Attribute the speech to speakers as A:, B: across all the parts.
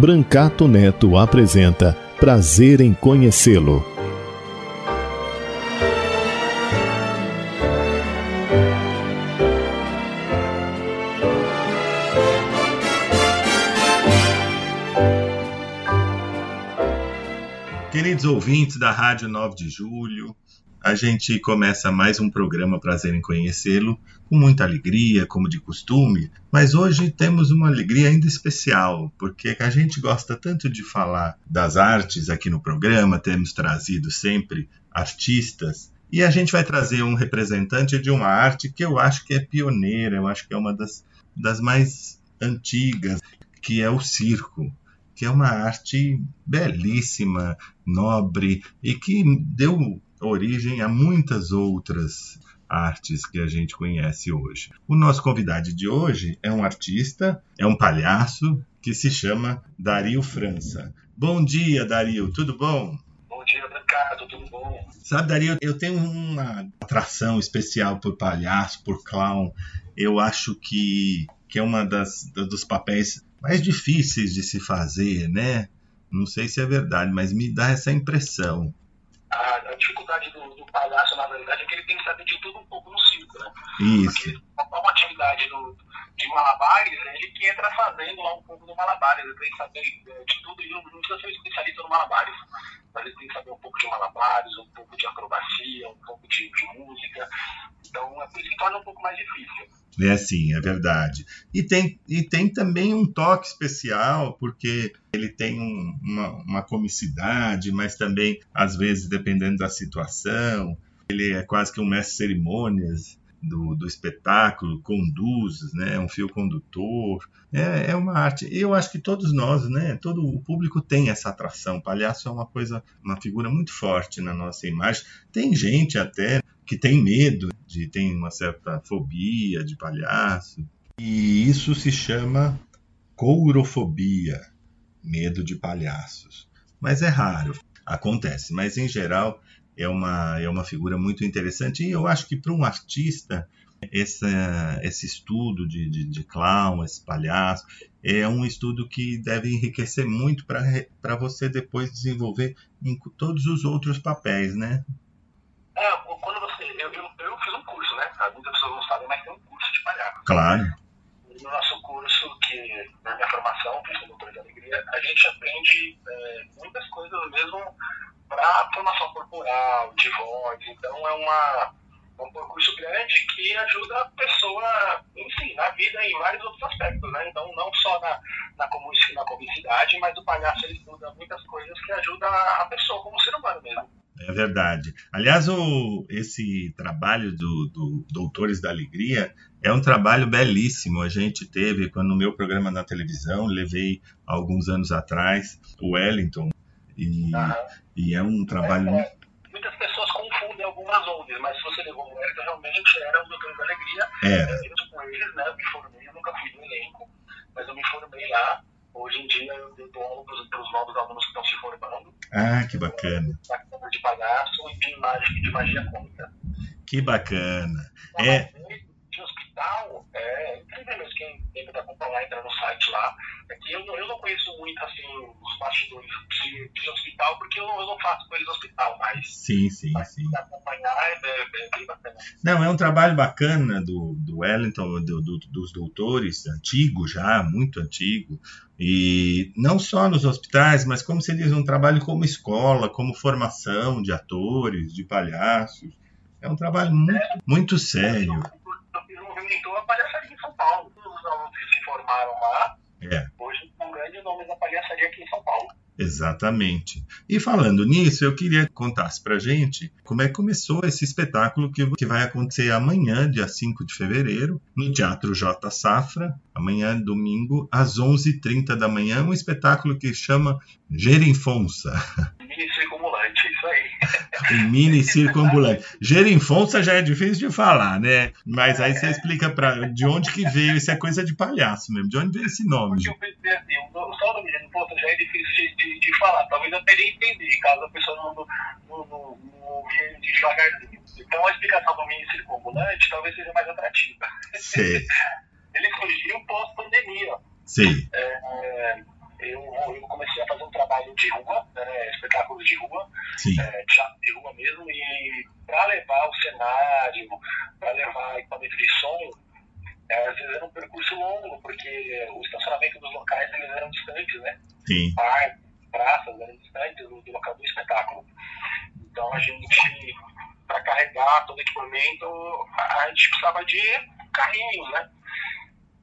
A: Brancato Neto apresenta Prazer em Conhecê-lo.
B: Queridos ouvintes da Rádio 9 de Julho, a gente começa mais um programa Prazer em Conhecê-lo, com muita alegria, como de costume, mas hoje temos uma alegria ainda especial, porque a gente gosta tanto de falar das artes aqui no programa, temos trazido sempre artistas, e a gente vai trazer um representante de uma arte que eu acho que é pioneira, eu acho que é uma das, das mais antigas, que é o circo que é uma arte belíssima, nobre e que deu origem a muitas outras artes que a gente conhece hoje. O nosso convidado de hoje é um artista, é um palhaço que se chama Dario França. Bom dia, Dario, tudo bom?
C: Bom dia, Ricardo, tudo bom?
B: Sabe, Dario, eu tenho uma atração especial por palhaço, por clown. Eu acho que, que é uma das dos papéis mais difíceis de se fazer, né? Não sei se é verdade, mas me dá essa impressão
C: a, a dificuldade do, do, palhaço, na verdade, é que ele tem que saber de tudo um pouco no circo, né?
B: Isso.
C: Porque uma atividade do, de malabares, é ele que entra fazendo lá um pouco do malabares, ele tem que saber é, de tudo, e não, não precisa ser especialista no malabares, mas ele tem que saber um pouco de malabares, um pouco de acrobacia, um pouco de, de música, que torna um pouco mais difícil.
B: É sim, é verdade. E tem, e tem também um toque especial, porque ele tem um, uma, uma comicidade, mas também, às vezes, dependendo da situação, ele é quase que um mestre cerimônias do, do espetáculo, conduz, né, um fio condutor, é, é uma arte. Eu acho que todos nós, né, todo o público tem essa atração. O palhaço é uma coisa, uma figura muito forte na nossa imagem. Tem gente até que tem medo, de tem uma certa fobia de palhaço. E isso se chama courofobia, medo de palhaços. Mas é raro, acontece. Mas em geral é uma, é uma figura muito interessante. E eu acho que para um artista, esse, esse estudo de, de, de, clown, esse palhaço, é um estudo que deve enriquecer muito para você depois desenvolver em todos os outros papéis, né?
C: É, quando você. Eu, eu, eu fiz um curso, né? Muitas pessoas não sabem, mas tem um curso de palhaço.
B: Claro.
C: No nosso curso, que na minha formação, que é Doutor de Alegria, a gente aprende é, muitas coisas mesmo para formação corporal, de voz. Então é uma, um percurso grande que ajuda a pessoa, enfim, na vida em vários outros aspectos, né? Então não só na, na, na comicidade, mas o palhaço ele estuda muitas coisas que ajudam a pessoa como ser humano mesmo.
B: É verdade. Aliás, o, esse trabalho do, do, Doutores da Alegria é um trabalho belíssimo. A gente teve, quando no meu programa na televisão, levei alguns anos atrás o Wellington. E, e é um trabalho. É,
C: é, muitas pessoas confundem algumas ondas, mas se você levou o Wellington, realmente era o Doutores da Alegria.
B: Era.
C: Eu com eles, né? Me formei, eu nunca fui do elenco, mas eu me formei lá. Hoje em dia eu dou aula para os novos alunos que estão se formando.
B: Ah, que bacana.
C: De palhaço e de, mágica, de magia cômica.
B: Que bacana.
C: é... De hospital, é incrível mesmo. Quem, quem puder acompanhar, entrar no site lá. É que eu, eu não conheço muito assim, os bastidores de, de hospital, porque eu, eu não faço coisas no hospital, mas.
B: Sim, sim, sim.
C: acompanhar é, é, é, bem bacana.
B: Não, é um trabalho bacana do, do Wellington, do, do, dos doutores, antigo já, muito antigo e não só nos hospitais, mas como se diz, um trabalho como escola, como formação de atores, de palhaços. É um trabalho muito, muito sério.
C: Palhaçaria em São Paulo. Os alunos que se formaram lá,
B: é.
C: hoje um grande nome da palhaçaria aqui em São Paulo.
B: Exatamente. E falando nisso, eu queria que contasse pra gente como é que começou esse espetáculo que, que vai acontecer amanhã, dia 5 de fevereiro, no Teatro J. Safra, amanhã, domingo, às 11h30 da manhã, um espetáculo que chama Gerinfonça.
C: Mini circumulante, isso aí.
B: Um mini circunambulante. Gerinfonça já é difícil de falar, né? Mas aí você explica pra, de onde que veio, isso é coisa de palhaço mesmo, de onde veio esse nome?
C: Porque eu pensei assim, o só o nome Gerinfonça já é difícil de, de, falar, talvez até nem entender, caso a pessoa não, não, não, não devagarzinho. Então a explicação do mini circunambulante talvez seja mais atrativa.
B: Sei.
C: Ele surgiu pós-pandemia.
B: Sim.
C: É, eu, eu comecei a fazer um trabalho de rua, né, espetáculos de rua, é, teatro de rua mesmo, e para levar o cenário, para levar equipamento de som, é, às vezes era um percurso longo, porque o estacionamento dos locais eles eram distantes, né?
B: Sim.
C: Parques, praças eram distantes do, do local do espetáculo. Então a gente, para carregar todo o equipamento, a, a gente precisava de carrinhos, né?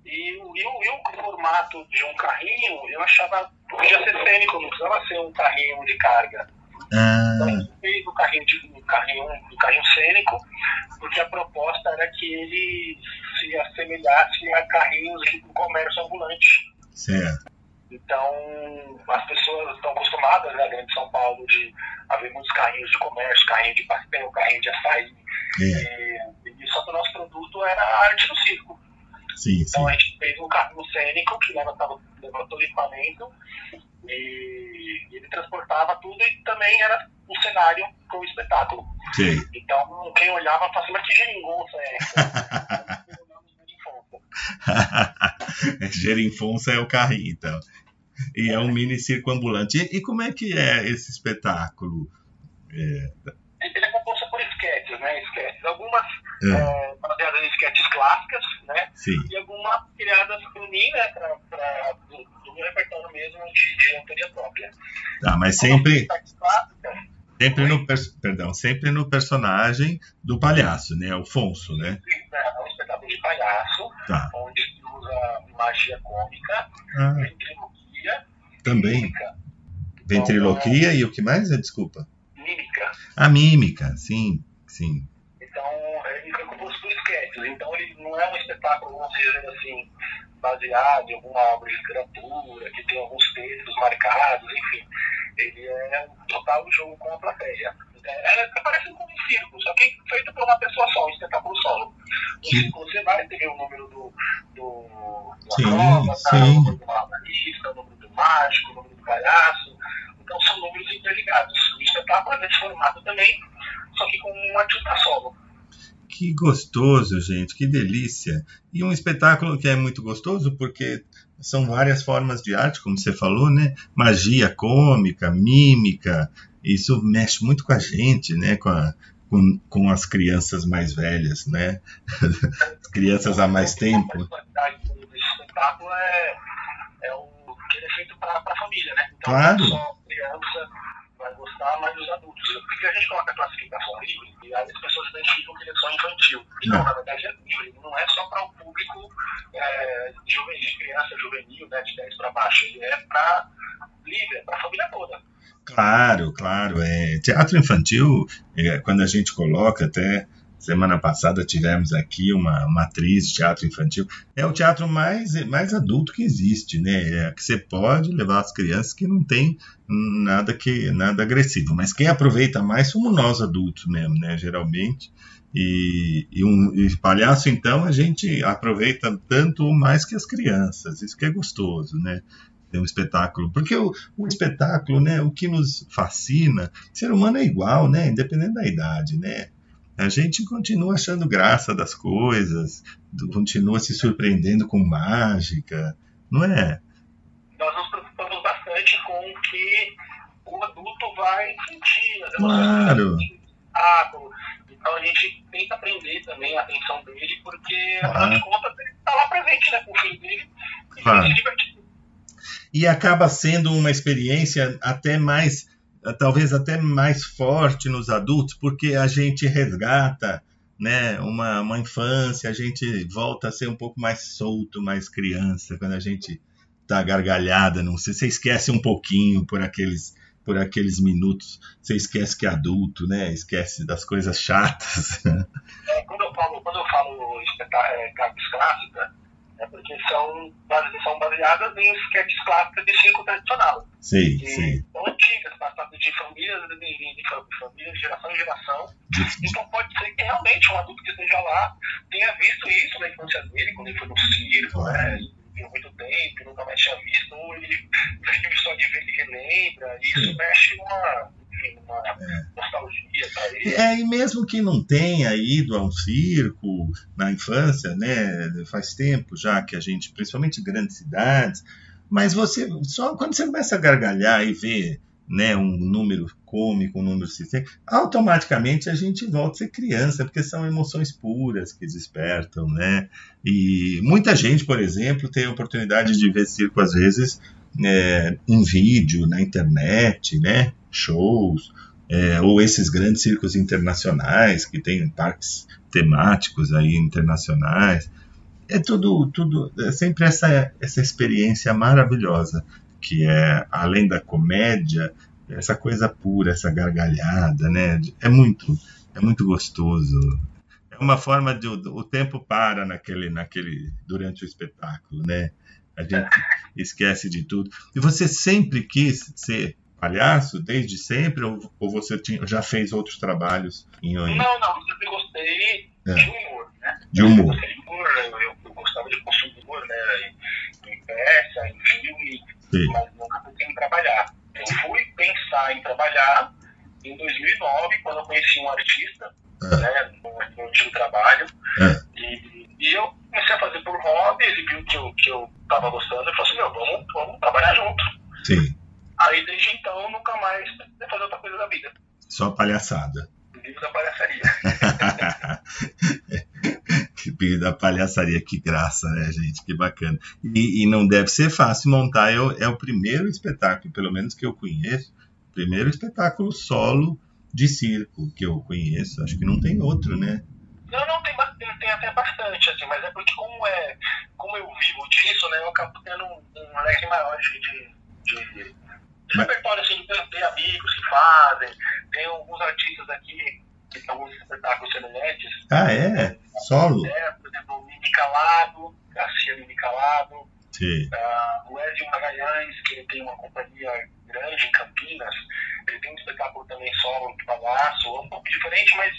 C: E, o- e, o- e o formato de um carrinho eu achava podia ser cênico, não precisava ser um carrinho de carga. Então
B: Ah,
C: gente fez o carrinho, de, um carrinho, um carrinho cênico, porque a proposta era que ele se assemelhasse a carrinhos de comércio ambulante.
B: certo.
C: Então, as pessoas estão acostumadas, né, dentro de São Paulo, de haver muitos carrinhos de comércio, carrinho de pastel, carrinho de açaí.
B: É,
C: E, e só que o nosso produto era a arte do circo.
B: Sim, sim.
C: Então a gente fez um carrinho cênico que levantava, levava todo o equipamento e ele transportava tudo e também era um cenário com o espetáculo.
B: Sei.
C: Então quem olhava falava assim, mas que geringonça é geringonça.
B: Gerinfonça é o carrinho, então. E é um mini circunambulante. E, e como é que é esse espetáculo? É,
C: Ele é composto né? Esquetes. Algumas
B: é,
C: é, baseadas em esquetes clássicas, né?
B: sim,
C: E algumas criadas por mim, né? Pra, pra, do, do meu repertório mesmo de, de autoria própria.
B: tá, mas sempre,
C: clássicas,
B: sempre no, perdão, sempre no personagem do palhaço, né? O Fonso, né?
C: é um espetáculo de palhaço,
B: Tá.
C: onde se usa magia cômica,
B: Ah,
C: ventriloquia,
B: também.
C: mímica.
B: Ventriloquia e o que mais? É, Desculpa.
C: mímica.
B: A mímica, sim, sim.
C: Então, ele foi composto por esquetes. Então, ele não é um espetáculo, vamos dizer assim, baseado em alguma obra de literatura, que tem alguns textos marcados, enfim. Ele é um total jogo com a plateia. É, é parece como um circo, só que feito por uma pessoa só, um espetáculo solo. No
B: Sim.
C: circo você vai ter o número do, do,
B: Sim,
C: prova, tá?
B: sim.
C: o número do malabarista, o número do mágico, o número do palhaço. Então são números interligados. O espetáculo é desse formato também, só que com um artista solo.
B: Que gostoso, gente, que delícia. E um espetáculo que é muito gostoso porque são várias formas de arte, como você falou, né? Magia cômica, mímica. Isso mexe muito com a gente, né? Com, a- com, com as crianças mais velhas, né? As crianças há mais tempo.
C: Desse espetáculo é, é o que ele é feito para a família, né? Então
B: Claro.
C: Criança vai gostar, mas os adultos. Porque a gente coloca a classificação livre e aí as pessoas identificam que ele é só infantil. E não, na verdade é livre, não é só para o público é, juvenil, de criança juvenil, né, de 10 para baixo. Ele é para livre, é para a família toda.
B: Claro, claro. É, teatro infantil, é, quando a gente coloca, até semana passada tivemos aqui uma, uma atriz de teatro infantil, é o teatro mais, mais adulto que existe, né? É que você pode levar as crianças que não tem nada que nada agressivo. Mas quem aproveita mais somos nós adultos mesmo, né? Geralmente. E, e um e palhaço, então, a gente aproveita tanto mais que as crianças. Isso que é gostoso, né? Um espetáculo. Porque o, o espetáculo, né? O que nos fascina, ser humano é igual, né? Independente da idade, né? A gente continua achando graça das coisas, continua se surpreendendo com mágica, não é?
C: Nós nos preocupamos bastante com o que o adulto vai sentir, as
B: Claro.
C: espetáculo. Então a gente tenta aprender também a atenção dele, porque afinal de contas ele está lá presente né, com o filho dele e
B: Claro.
C: se.
B: E acaba sendo uma experiência até mais, talvez até mais forte nos adultos, porque a gente resgata né, uma, uma infância, a gente volta a ser um pouco mais solto, mais criança, quando a gente tá gargalhada, não sei, você esquece um pouquinho por aqueles por aqueles minutos, você esquece que é adulto, né? Esquece das coisas chatas.
C: É, quando eu falo, quando eu falo é, gags clássicas, é porque são, são baseadas em sketches clássicos de circo tradicional.
B: Sim, que sim.
C: São antigas, passadas de famílias, de, de, de famílias, geração em geração. Então pode ser que realmente um adulto que esteja lá tenha visto isso na infância dele, quando ele foi no circo, né? Viu muito tempo, nunca mais tinha visto, ou ele viu só de ver e relembra, e isso mexe uma, uma é. nostalgia.
B: É, e mesmo que não tenha ido a um circo na infância, né? Faz tempo já que a gente, principalmente grandes cidades, mas você só quando você começa a gargalhar e ver né, um número cômico, um número sistêmico, automaticamente a gente volta a ser criança, porque são emoções puras que despertam, né? E muita gente, por exemplo, tem a oportunidade de ver circo às vezes é, em vídeo, na internet, né? Shows, é, ou esses grandes circos internacionais que tem parques temáticos aí internacionais. É tudo, tudo, é sempre essa, essa experiência maravilhosa que é além da comédia, essa coisa pura, essa gargalhada, né? É muito, é muito gostoso. É uma forma de o tempo para naquele, naquele durante o espetáculo, né? A gente esquece de tudo. E você sempre quis ser palhaço desde sempre ou, ou você tinha, já fez outros trabalhos
C: em Não, não, eu sempre gostei é. de humor, né?
B: De humor.
C: Eu, humor, eu, eu gostava de consumir humor, né? Em, em peça, em filme, Sim. mas nunca pensei em trabalhar. Eu fui pensar em trabalhar em 2009, quando eu conheci um artista, é. né, no, no último trabalho, é. e, e, eu comecei a fazer por hobby, ele viu que eu, que eu tava gostando, e falou assim, meu, vamos, vamos trabalhar junto.
B: Sim.
C: Aí, desde então, nunca mais fazer outra coisa da vida.
B: Só palhaçada.
C: Vivo da palhaçaria.
B: que da palhaçaria, que graça, né, gente? Que bacana. E, e não deve ser fácil montar, o, é o primeiro espetáculo, pelo menos que eu conheço, primeiro espetáculo solo de circo que eu conheço. Acho que não tem outro, né?
C: Não, não, tem, tem, tem até bastante, assim, mas é porque como, é, como eu vivo disso, né, eu acabo tendo um, um leque maior de, de, de, de repertório, assim, ter amigos que fazem, tem alguns artistas aqui que tem alguns espetáculos semelhantes.
B: Ah, é? Solo?
C: É, por exemplo, o Mimi Calado, Garcia Mimi Calado.
B: Sim.
C: Uh, o Edil Magalhães, que ele tem uma companhia grande em Campinas, ele tem um espetáculo também solo de palhaço, é um pouco diferente, mas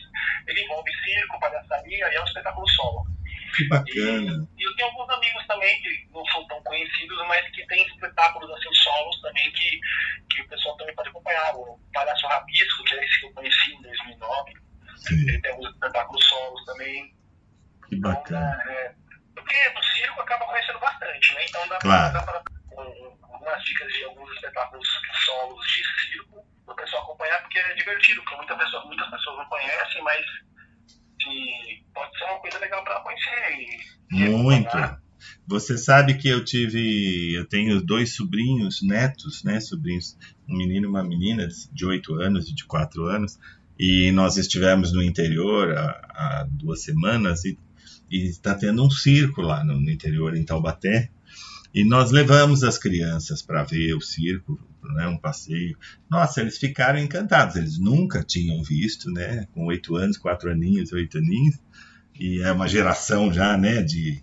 C: ele envolve circo, palhaçaria e é um espetáculo solo.
B: Que bacana.
C: E, e, eu tenho alguns amigos também que não são tão conhecidos, mas que têm espetáculos assim, solos também que, que o pessoal também pode acompanhar. O Palhaço Rabisco, que é esse que eu conheci em 2009, Sim. ele tem alguns espetáculos solos também.
B: Que bacana.
C: Então, é, porque no circo acaba conhecendo bastante, né? Então dá
B: claro.
C: para algumas dicas de alguns espetáculos solos de circo para o pessoal acompanhar, porque é divertido, porque muitas pessoas, muitas pessoas não conhecem, mas que pode ser uma coisa legal para conhecer. E,
B: Muito. Você sabe que eu tive, eu tenho dois sobrinhos, netos, né, sobrinhos, um menino e uma menina de 8 anos e de 4 anos, e nós estivemos no interior há, há duas semanas e está tendo um circo lá no, no interior, em Taubaté, e nós levamos as crianças para ver o circo, né, um passeio. Nossa, eles ficaram encantados. Eles nunca tinham visto, né? Com oito anos, quatro aninhos, oito aninhos. E é uma geração já, né? De,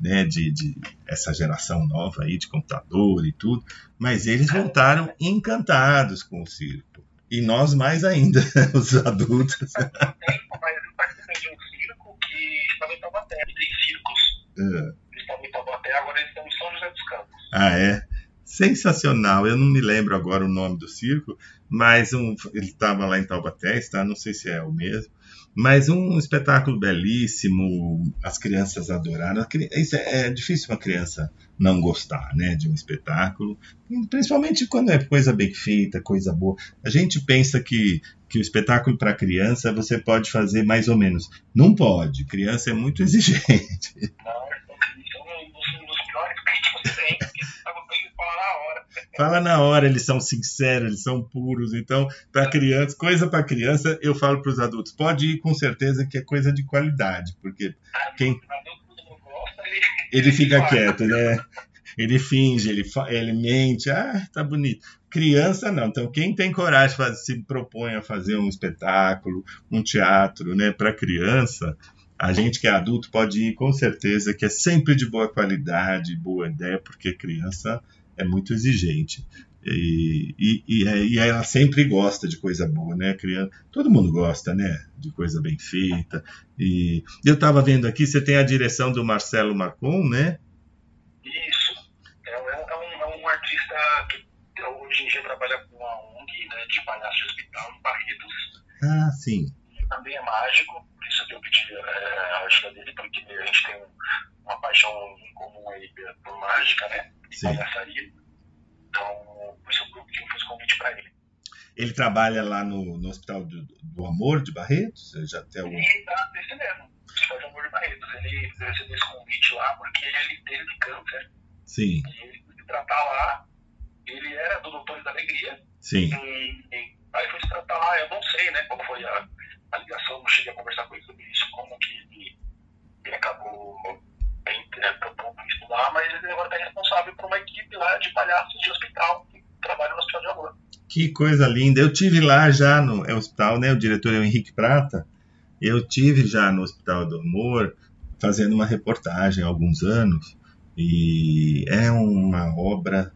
B: né, de, de essa geração nova aí de computador e tudo. Mas eles voltaram encantados com o circo. E nós mais ainda, os adultos.
C: Tem, mas eu participei de um circo que estava em Taubaté. Tem circos. É até agora eles estão em São José dos Campos.
B: Ah, é? Sensacional. Eu não me lembro agora o nome do circo, mas um, ele estava lá em Taubaté, está, não sei se é o mesmo. Mas um espetáculo belíssimo, as crianças adoraram. Isso é, é difícil uma criança não gostar, né, de um espetáculo, principalmente quando é coisa bem feita, coisa boa. A gente pensa que que o espetáculo para criança você pode fazer mais ou menos. Não pode, criança é muito exigente.
C: Não, na hora.
B: Fala na hora, eles são sinceros, eles são puros. Então, para criança, coisa para criança, eu falo para os adultos, pode ir com certeza que é coisa de qualidade, porque quem ele fica quieto, né? ele finge, ele, ele mente, ah, tá bonito. Criança não. Então, quem tem coragem de se propõe a fazer um espetáculo, um teatro, né, para criança, a gente que é adulto pode ir com certeza que é sempre de boa qualidade, boa ideia, porque criança é muito exigente. E, e, e, e, ela sempre gosta de coisa boa, né? Criança, todo mundo gosta, né? De coisa bem feita. E eu estava vendo aqui, você tem a direção do Marcelo Macon, né?
C: Isso. É, é, é, um, é um, artista que hoje em dia trabalha com uma ONG né, de palhaço de hospital em Barretos.
B: Ah, sim.
C: Também é mágico, que eu pedi é, a ajuda dele, porque a gente tem uma paixão em comum aí por mágica, né? E palhaçaria. Então, por isso eu fiz convite para ele.
B: Ele trabalha lá no, no Hospital do, do, Amor de Barretos? Já tem algum...
C: Ele tá nesse mesmo, Hospital do Amor de Barretos. Ele recebeu esse convite lá porque ele teve câncer.
B: Sim.
C: E ele foi se tratar lá. Ele era do Doutores da Alegria.
B: Sim.
C: E, e aí foi se tratar lá. Eu não sei, né, qual foi a, a ligação, não cheguei a conversar com ele sobre isso, como que ele, ele acabou é, propondo estudar, mas ele agora está responsável por uma equipe lá de palhaços de hospital que trabalha no Hospital de Amor.
B: Que coisa linda. Eu tive lá já no é, hospital, né? O diretor é o Henrique Prata. Eu tive já no Hospital do Amor fazendo uma reportagem há alguns anos e é uma obra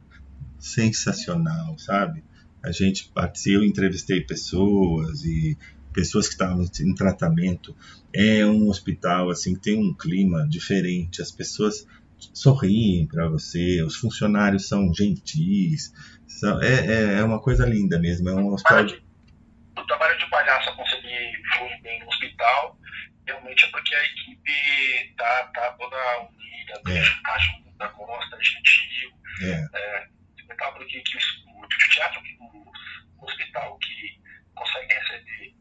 B: sensacional, sabe? A gente eu entrevistei pessoas e pessoas que estavam em tratamento. É um hospital assim que tem um clima diferente. As pessoas sorriem para você, os funcionários são gentis. São, é, é, é, uma coisa linda mesmo. É um hospital.
C: O trabalho de palhaço conseguir fluir bem no hospital, realmente é porque a equipe tá, tá toda unida, é. tá junta, gosta, gentil.
B: É.
C: É, espetáculo que, que o, o teatro, o, o hospital que consegue receber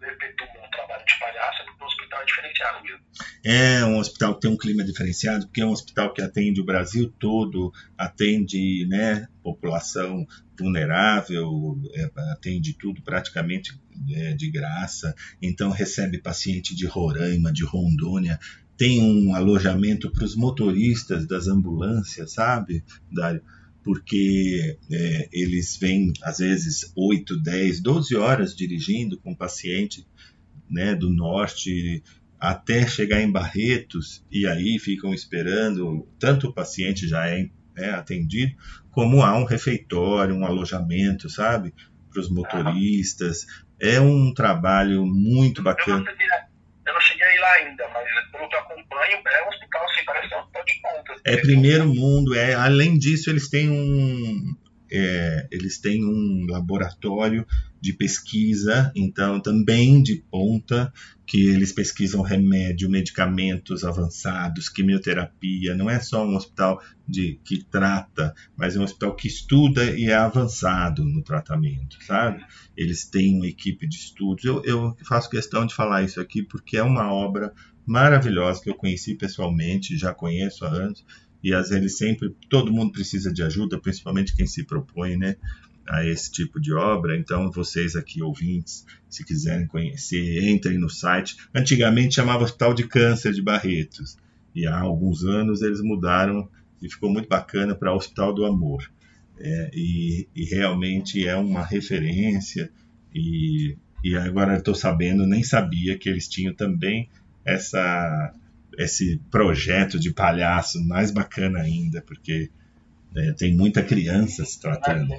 C: perpetua um trabalho de palhaço, porque o hospital é diferenciado mesmo.
B: É um hospital que tem um clima diferenciado, porque é um hospital que atende o Brasil todo, atende né, população vulnerável, é, atende tudo praticamente é, de graça, então recebe paciente de Roraima, de Rondônia, tem um alojamento para os motoristas das ambulâncias, sabe, Dário? Porque é, eles vêm, às vezes, 8, 10, 12 horas dirigindo com o paciente né, do norte até chegar em Barretos e aí ficam esperando, tanto o paciente já é, é atendido, como há um refeitório, um alojamento, sabe, para os motoristas. É um trabalho muito bacana.
C: Eu não cheguei lá ainda, mas pelo que eu acompanho, é um hospital assim, parece um hospital de ponta.
B: É primeiro mundo, é. Além disso, eles têm um. É, eles têm um laboratório de pesquisa, então também de ponta, que eles pesquisam remédio, medicamentos avançados, quimioterapia. Não é só um hospital de, que trata, mas é um hospital que estuda e é avançado no tratamento, sabe? Eles têm uma equipe de estudos. Eu, eu faço questão de falar isso aqui porque é uma obra maravilhosa que eu conheci pessoalmente, já conheço há anos, e às vezes sempre todo mundo precisa de ajuda, principalmente quem se propõe, né? a esse tipo de obra. Então, vocês aqui, ouvintes, se quiserem conhecer, entrem no site. Antigamente chamava Hospital de Câncer de Barretos, e há alguns anos eles mudaram e ficou muito bacana para Hospital do Amor. É, e, e, realmente é uma referência. E, e agora estou sabendo, nem sabia que eles tinham também essa, esse projeto de palhaço mais bacana ainda, porque é, tem muita criança se tratando.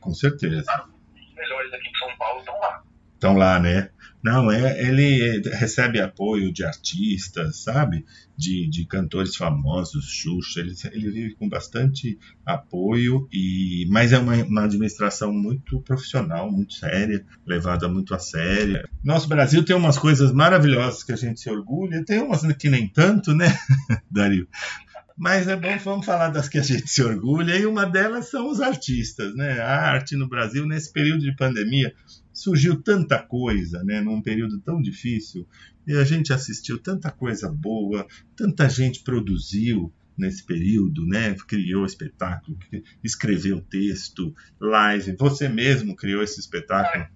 B: Com certeza.
C: Os melhores aqui de São Paulo estão lá.
B: Estão lá, né? Não, é, ele recebe apoio de artistas, sabe? De, de cantores famosos, Xuxa. Ele, ele vive com bastante apoio, e mas é uma, uma administração muito profissional, muito séria, levada muito a sério. Nosso Brasil tem umas coisas maravilhosas que a gente se orgulha, tem umas que nem tanto, né, Dario? Mas é bom, vamos falar das que a gente se orgulha, e uma delas são os artistas, né? A arte no Brasil, nesse período de pandemia, surgiu tanta coisa, né? Num período tão difícil, e a gente assistiu tanta coisa boa, tanta gente produziu nesse período, né? Criou espetáculo, escreveu texto, live. Você mesmo criou esse espetáculo?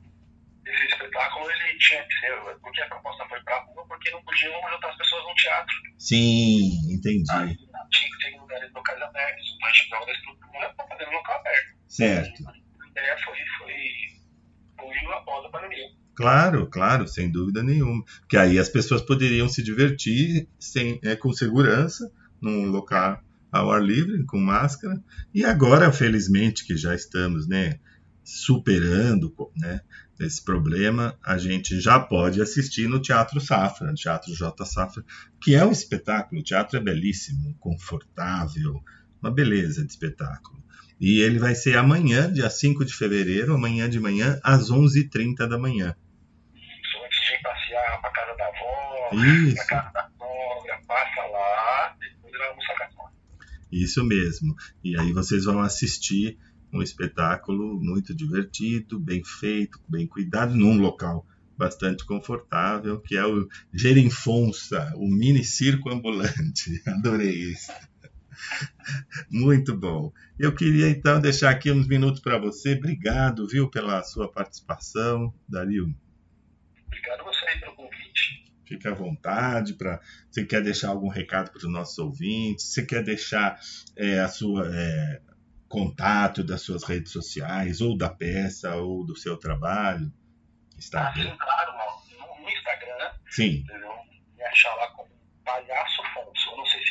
C: Esse espetáculo ele tinha que ser, porque a proposta foi para rua, porque não podiam juntar as pessoas no teatro.
B: Sim, entendi.
C: Aí tinha que ter lugares locais abertos. Gente precisava da estrutura para fazer um local aberto.
B: Certo.
C: A ideia foi, foi, após a pandemia.
B: Claro, claro, sem dúvida nenhuma. Que aí as pessoas poderiam se divertir sem, é, com segurança num local ao ar livre, com máscara. E agora, felizmente, que já estamos né, superando né, esse problema, a gente já pode assistir no Teatro Safra, no Teatro J. Safra, que é um espetáculo. O teatro é belíssimo, confortável, uma beleza de espetáculo. E ele vai ser amanhã, dia 5 de fevereiro, amanhã de manhã, às 11h30 da manhã.
C: Isso, antes de passear para casa da avó,
B: Isso.
C: para casa da sogra, passa lá, depois vai almoçar com a sogra.
B: Isso mesmo. E aí vocês vão assistir um espetáculo muito divertido, bem feito, bem cuidado, num local bastante confortável, que é o Gerinfonça, o mini circo ambulante. Adorei isso. Muito bom. Eu queria então deixar aqui uns minutos para você. Obrigado, viu, pela sua participação, Dario.
C: Obrigado a você pelo convite.
B: Fique à vontade para. Você quer deixar algum recado para os nossos ouvintes? Você quer deixar é, a sua é, contato das suas redes sociais, ou da peça, ou do seu trabalho? Está
C: Ah, sim, claro, no, Instagram,
B: Sim,
C: me achar lá como Palhaço Fonso. Eu não sei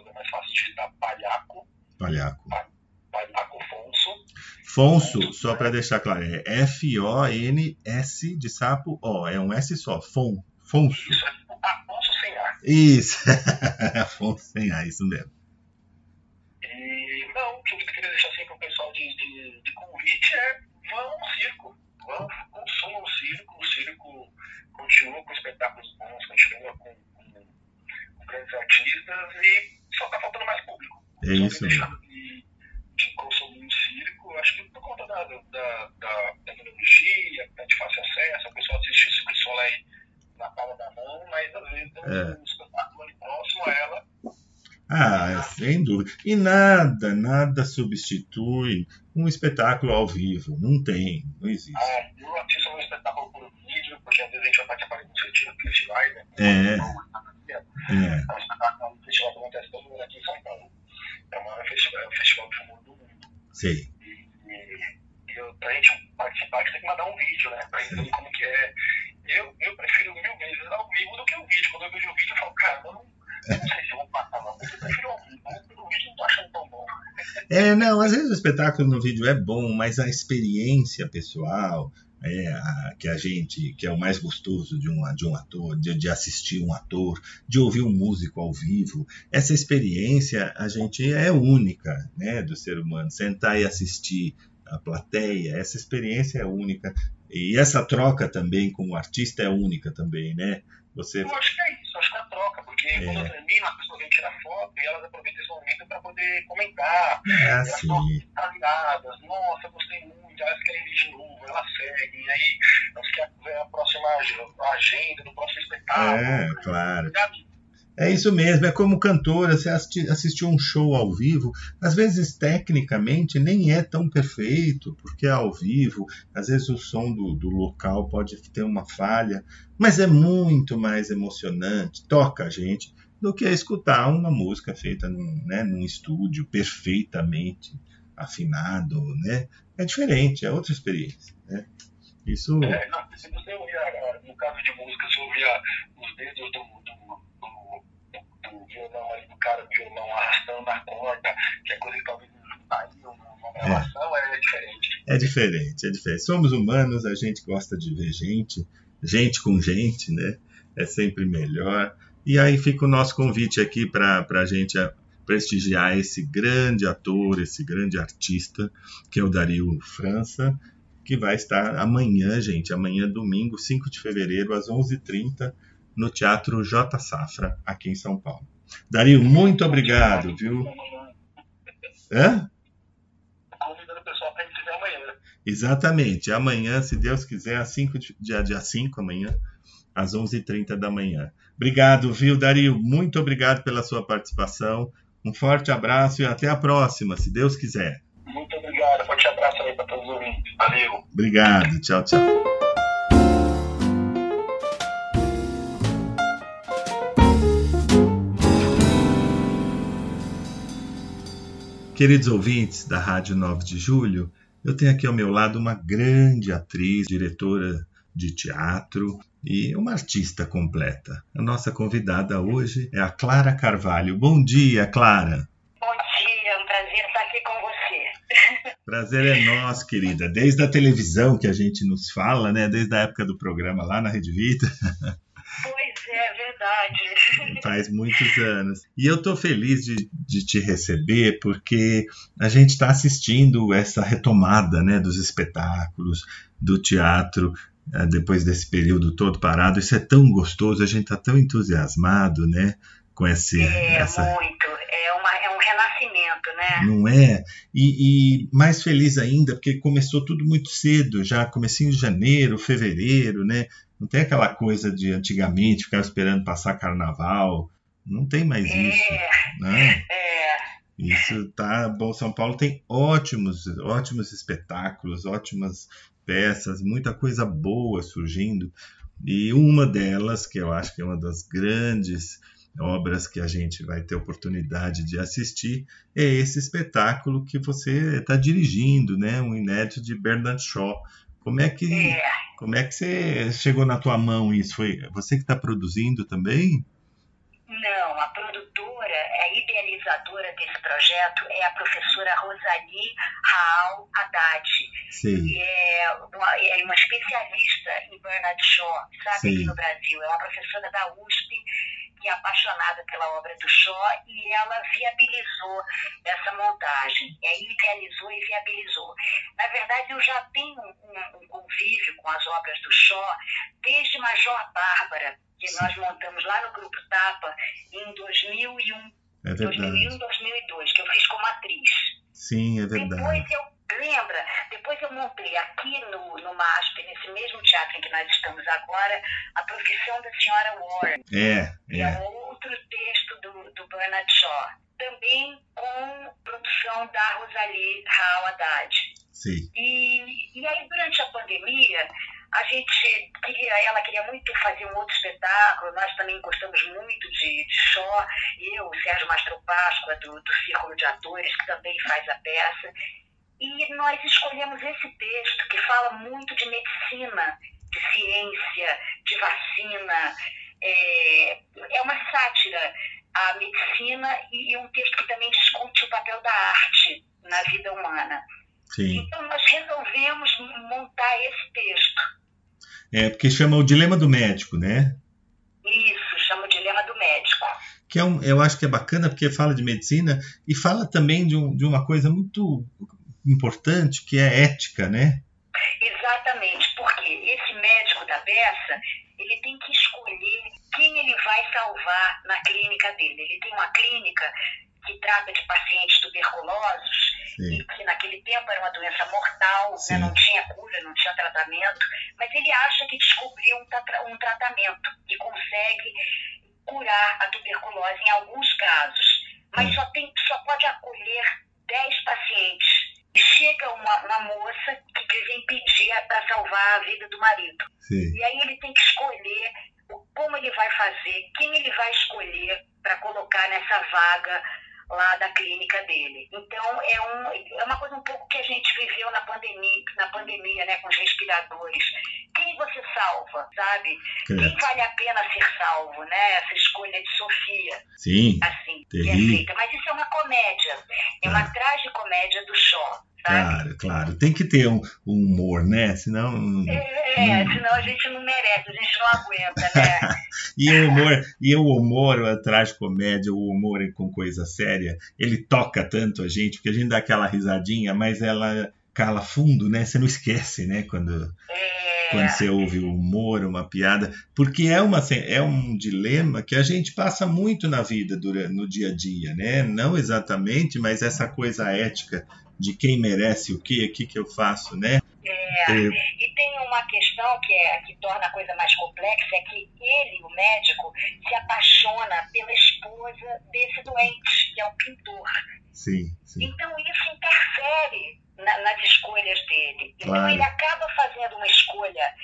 C: algumas pessoas é mais fácil digitar Palhaco,
B: Palhaco.
C: Palhaco Fonso.
B: Fonso, só para deixar claro, é F-O-N-S de sapo O. É um S só. Fon, Fonso.
C: Isso é tipo Afonso sem ar.
B: Isso. Afonso sem A, isso mesmo.
C: E não, o que eu queria deixar assim para o pessoal de, de, de convite é vão ao circo. Vão, consumam o circo. O circo continua com espetáculos bons, continua com, com, com grandes artistas e só está faltando mais público.
B: É isso mesmo.
C: de, de consumir o circo, acho que por conta da, da, da tecnologia, que tá de fácil acesso, a pessoa assiste o Circo Soleil na palma da mão, mas às vezes tem
B: É.
C: um espetáculo ali próximo a ela.
B: Ah, sem dúvida. E nada, nada substitui um espetáculo ao vivo. Não tem, não existe.
C: Ah, eu assisto um espetáculo por vídeo, porque às vezes a gente vai participar de um festival, festivais, né?
B: É.
C: É
B: É,
C: um espetáculo, um festival que acontece todo ano aqui em São Paulo. É o maior festival, é o festival de humor do mundo.
B: sei.
C: E, e eu, pra gente participar, a gente tem que mandar um vídeo, né? Pra entender como que é. Eu, eu prefiro mil vezes ao vivo do que o vídeo. Quando eu vejo o vídeo, eu falo, cara, eu não, eu não sei se eu vou passar, não. Eu prefiro ao vivo. Pelo vídeo não tô achando tão bom.
B: É, não, às vezes o espetáculo no vídeo é bom, mas a experiência pessoal, é, a, que a gente, que é o mais gostoso de um, de um ator, de, de assistir um ator, de ouvir um músico ao vivo, essa experiência a gente é única, né, do ser humano. Sentar e assistir a plateia, essa experiência é única. E essa troca também com o artista é única também, né? Você
C: Eu acho que é isso, acho que é a troca, porque
B: É.
C: quando eu termino, as pessoas vêm tirar foto e elas aproveitam esse momento para poder comentar.
B: é
C: elas extasiadas, nossa, gostei muito, querem vir de novo, elas seguem, aí elas querem ver a próxima agenda do próximo espetáculo.
B: É, claro. É isso mesmo, é como cantora, você assisti- assistiu um show ao vivo, às vezes tecnicamente nem é tão perfeito, porque é ao vivo, às vezes o som do, do local pode ter uma falha, mas é muito mais emocionante, toca a gente, do que escutar uma música feita num, né, num estúdio perfeitamente afinado, né? É diferente, é outra experiência, né? Isso,
C: É, não, se você ouvir, a- no caso de música, se ouvir a- os dedos do, do, do, do, violão ali, do cara do violão arrastando na corda, que é coisa que talvez não estaria numa gravação, é, diferente.
B: É diferente, é diferente. Somos humanos, a gente gosta de ver gente, gente com gente, né? É sempre melhor. E aí fica o nosso convite aqui para a gente a- prestigiar esse grande ator, esse grande artista, que é o Dario França, que vai estar amanhã, gente, amanhã, domingo, 5 de fevereiro, às 11h30, no Teatro J. Safra, aqui em São Paulo. Dario, muito obrigado, viu? Hã? Exatamente. Amanhã, se Deus quiser, às 5 de, dia, dia 5, amanhã, às 11h30 da manhã. Obrigado, viu, Dario? Muito obrigado pela sua participação. Um forte abraço e até a próxima, se Deus quiser.
C: Muito obrigado. Forte abraço aí para todos os ouvintes. Valeu.
B: Obrigado. Tchau, tchau. Queridos ouvintes da Rádio 9 de Julho, eu tenho aqui ao meu lado uma grande atriz, diretora de teatro e uma artista completa. A nossa convidada hoje é a Clara Carvalho. Bom dia, Clara.
D: Bom dia, é um prazer estar aqui com você.
B: Prazer é nosso, querida. Desde a televisão que a gente nos fala, né? Desde a época do programa lá na Rede Vida.
D: Pois é, verdade.
B: Faz muitos anos. E eu estou feliz de, de te receber porque a gente está assistindo essa retomada né, dos espetáculos, do teatro, depois desse período todo parado. Isso é tão gostoso, a gente está tão entusiasmado né, com esse.
D: É,
B: essa...
D: muito. É, uma, é um renascimento, né?
B: Não é? E, e, mais feliz ainda, porque começou tudo muito cedo, já comecinho de janeiro, fevereiro, né? Não tem aquela coisa de antigamente ficar esperando passar carnaval. Não tem mais
D: É,
B: isso. Né?
D: é.
B: Isso tá bom. São Paulo tem ótimos, ótimos espetáculos, ótimas peças, muita coisa boa surgindo. E uma delas, que eu acho que é uma das grandes obras que a gente vai ter oportunidade de assistir, é esse espetáculo que você está dirigindo, né? Um inédito de Bernard Shaw. Como é que
D: É.
B: como é que você chegou na tua mão isso? Foi você que está produzindo também?
D: Não, a produtora, a idealizadora desse projeto é a professora Rosali Raal Haddad.
B: Sei.
D: que é uma, é uma especialista em Bernard Shaw, sabe,
B: Sim.
D: aqui no Brasil. É uma professora da USP que é apaixonada pela obra do Shaw e ela viabilizou essa montagem. E aí idealizou e viabilizou. Na verdade, eu já tenho um, um convívio com as obras do Shaw desde Major Bárbara, que nós montamos lá no Grupo Tapa em 2001,
B: É
D: 2001
B: verdade.
D: 2002, que eu fiz como atriz.
B: Sim, é verdade.
D: Depois eu, lembra, depois eu montei aqui no, no MASP, nesse mesmo teatro em que nós estamos agora, A Profissão da Senhora Warren,
B: É,
D: é
B: é.
D: outro texto do, do Bernard Shaw. Também com produção da Rosalie Raal Haddad.
B: Sim.
D: E, e aí, durante a pandemia, a gente queria, ela queria muito fazer um outro espetáculo, nós também gostamos muito de, de Shaw, eu, o Sérgio Mastro Páscoa, do, do Círculo de Atores, que também faz a peça. E nós escolhemos esse texto que fala muito de medicina, de ciência, de vacina. É, é uma sátira à medicina e um texto que também discute o papel da arte na vida humana.
B: Sim.
D: Então nós resolvemos montar esse texto.
B: É, porque chama o dilema do médico, né?
D: Isso, chama o dilema do médico.
B: Que é um, eu acho que é bacana porque fala de medicina e fala também de, um, de uma coisa muito importante que é ética, né?
D: Exatamente, porque esse médico da peça, ele tem que escolher quem ele vai salvar na clínica dele. Ele tem uma clínica que trata de pacientes tuberculosos
B: Sim.
D: e que naquele tempo era uma doença mortal, né, não tinha cura, não tinha tratamento, mas ele acha que descobriu um, tra- um tratamento e consegue curar a tuberculose em alguns casos, mas
B: Hum.
D: só, tem, só pode acolher 10 pacientes. Chega uma, uma moça que vem pedir para salvar a vida do marido.
B: Sim.
D: E aí ele tem que escolher como ele vai fazer, quem ele vai escolher para colocar nessa vaga lá da clínica dele. Então é, um, é uma coisa um pouco que a gente viveu na pandemia, na pandemia, né, com os respiradores. Quem você salva, sabe? Quem vale a pena ser salvo, né? Essa escolha de Sofia,
B: Sim.
D: assim, que é
B: Terrível.
D: Mas isso é uma comédia, é uma
B: Ah.
D: tragicomédia do Shaw?
B: Claro, claro. Tem que ter um, um humor, né? Senão.
D: É, senão a gente não merece, a gente não aguenta, né?
B: E o humor, e o humor, a tragicomédia, o humor com coisa séria, ele toca tanto a gente, porque a gente dá aquela risadinha, mas ela cala fundo, né? Você não esquece, né? Quando,
D: É,
B: quando você ouve o humor, uma piada, porque é, uma, é um dilema que a gente passa muito na vida, durante, no dia a dia, né? Não exatamente, mas essa coisa ética de quem merece o quê, o que, que eu faço, né?
D: é.
B: É,
D: E tem uma questão que, é, que torna a coisa mais complexa, é que ele, o médico, se apaixona pela esposa desse doente, que é um pintor.
B: sim, sim,
D: Então isso interfere na- nas escolhas dele. Então
B: Claro.
D: ele acaba fazendo uma escolha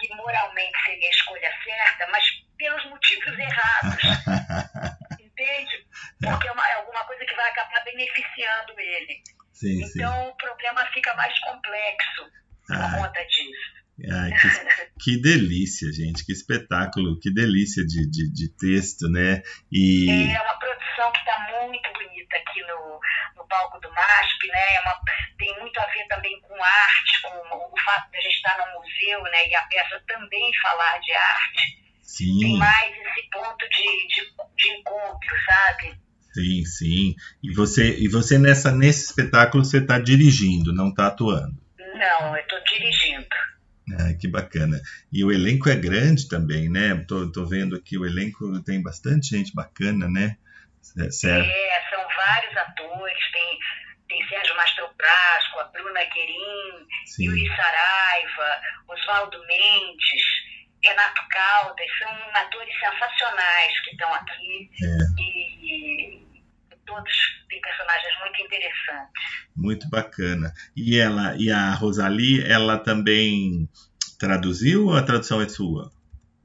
D: que moralmente seria a escolha certa, mas pelos motivos errados. Entende? Porque é, uma- é alguma coisa que vai acabar beneficiando ele.
B: Sim,
D: então
B: sim.
D: o problema fica mais complexo por
B: Ah,
D: conta disso.
B: Ai, que, que delícia, gente, que espetáculo, que delícia de, de, de texto, né? E
D: É uma produção que está muito bonita aqui no, no palco do MASP, né? É uma- tem muito a ver também com arte, com o fato de a gente estar num museu, né? E a peça também falar de arte. Tem
B: sim,
D: mais esse ponto de, de, de encontro, sabe?
B: Sim, sim. E você, e você nessa, nesse espetáculo você está dirigindo, não está atuando.
D: Não, eu estou dirigindo.
B: Ah, que bacana. E o elenco é grande também, né? Tô, tô vendo aqui, o elenco tem bastante gente bacana, né? Certo.
D: É, são vários atores, tem, tem Sérgio Mastroprasco, a Bruna Querim,
B: Sim.
D: Yuri Saraiva, Oswaldo Mendes, Renato Caldas, são atores sensacionais que estão aqui
B: É.
D: e, e todos têm personagens muito interessantes.
B: Muito bacana. E ela, e a Rosalie, ela também traduziu ou a tradução é sua?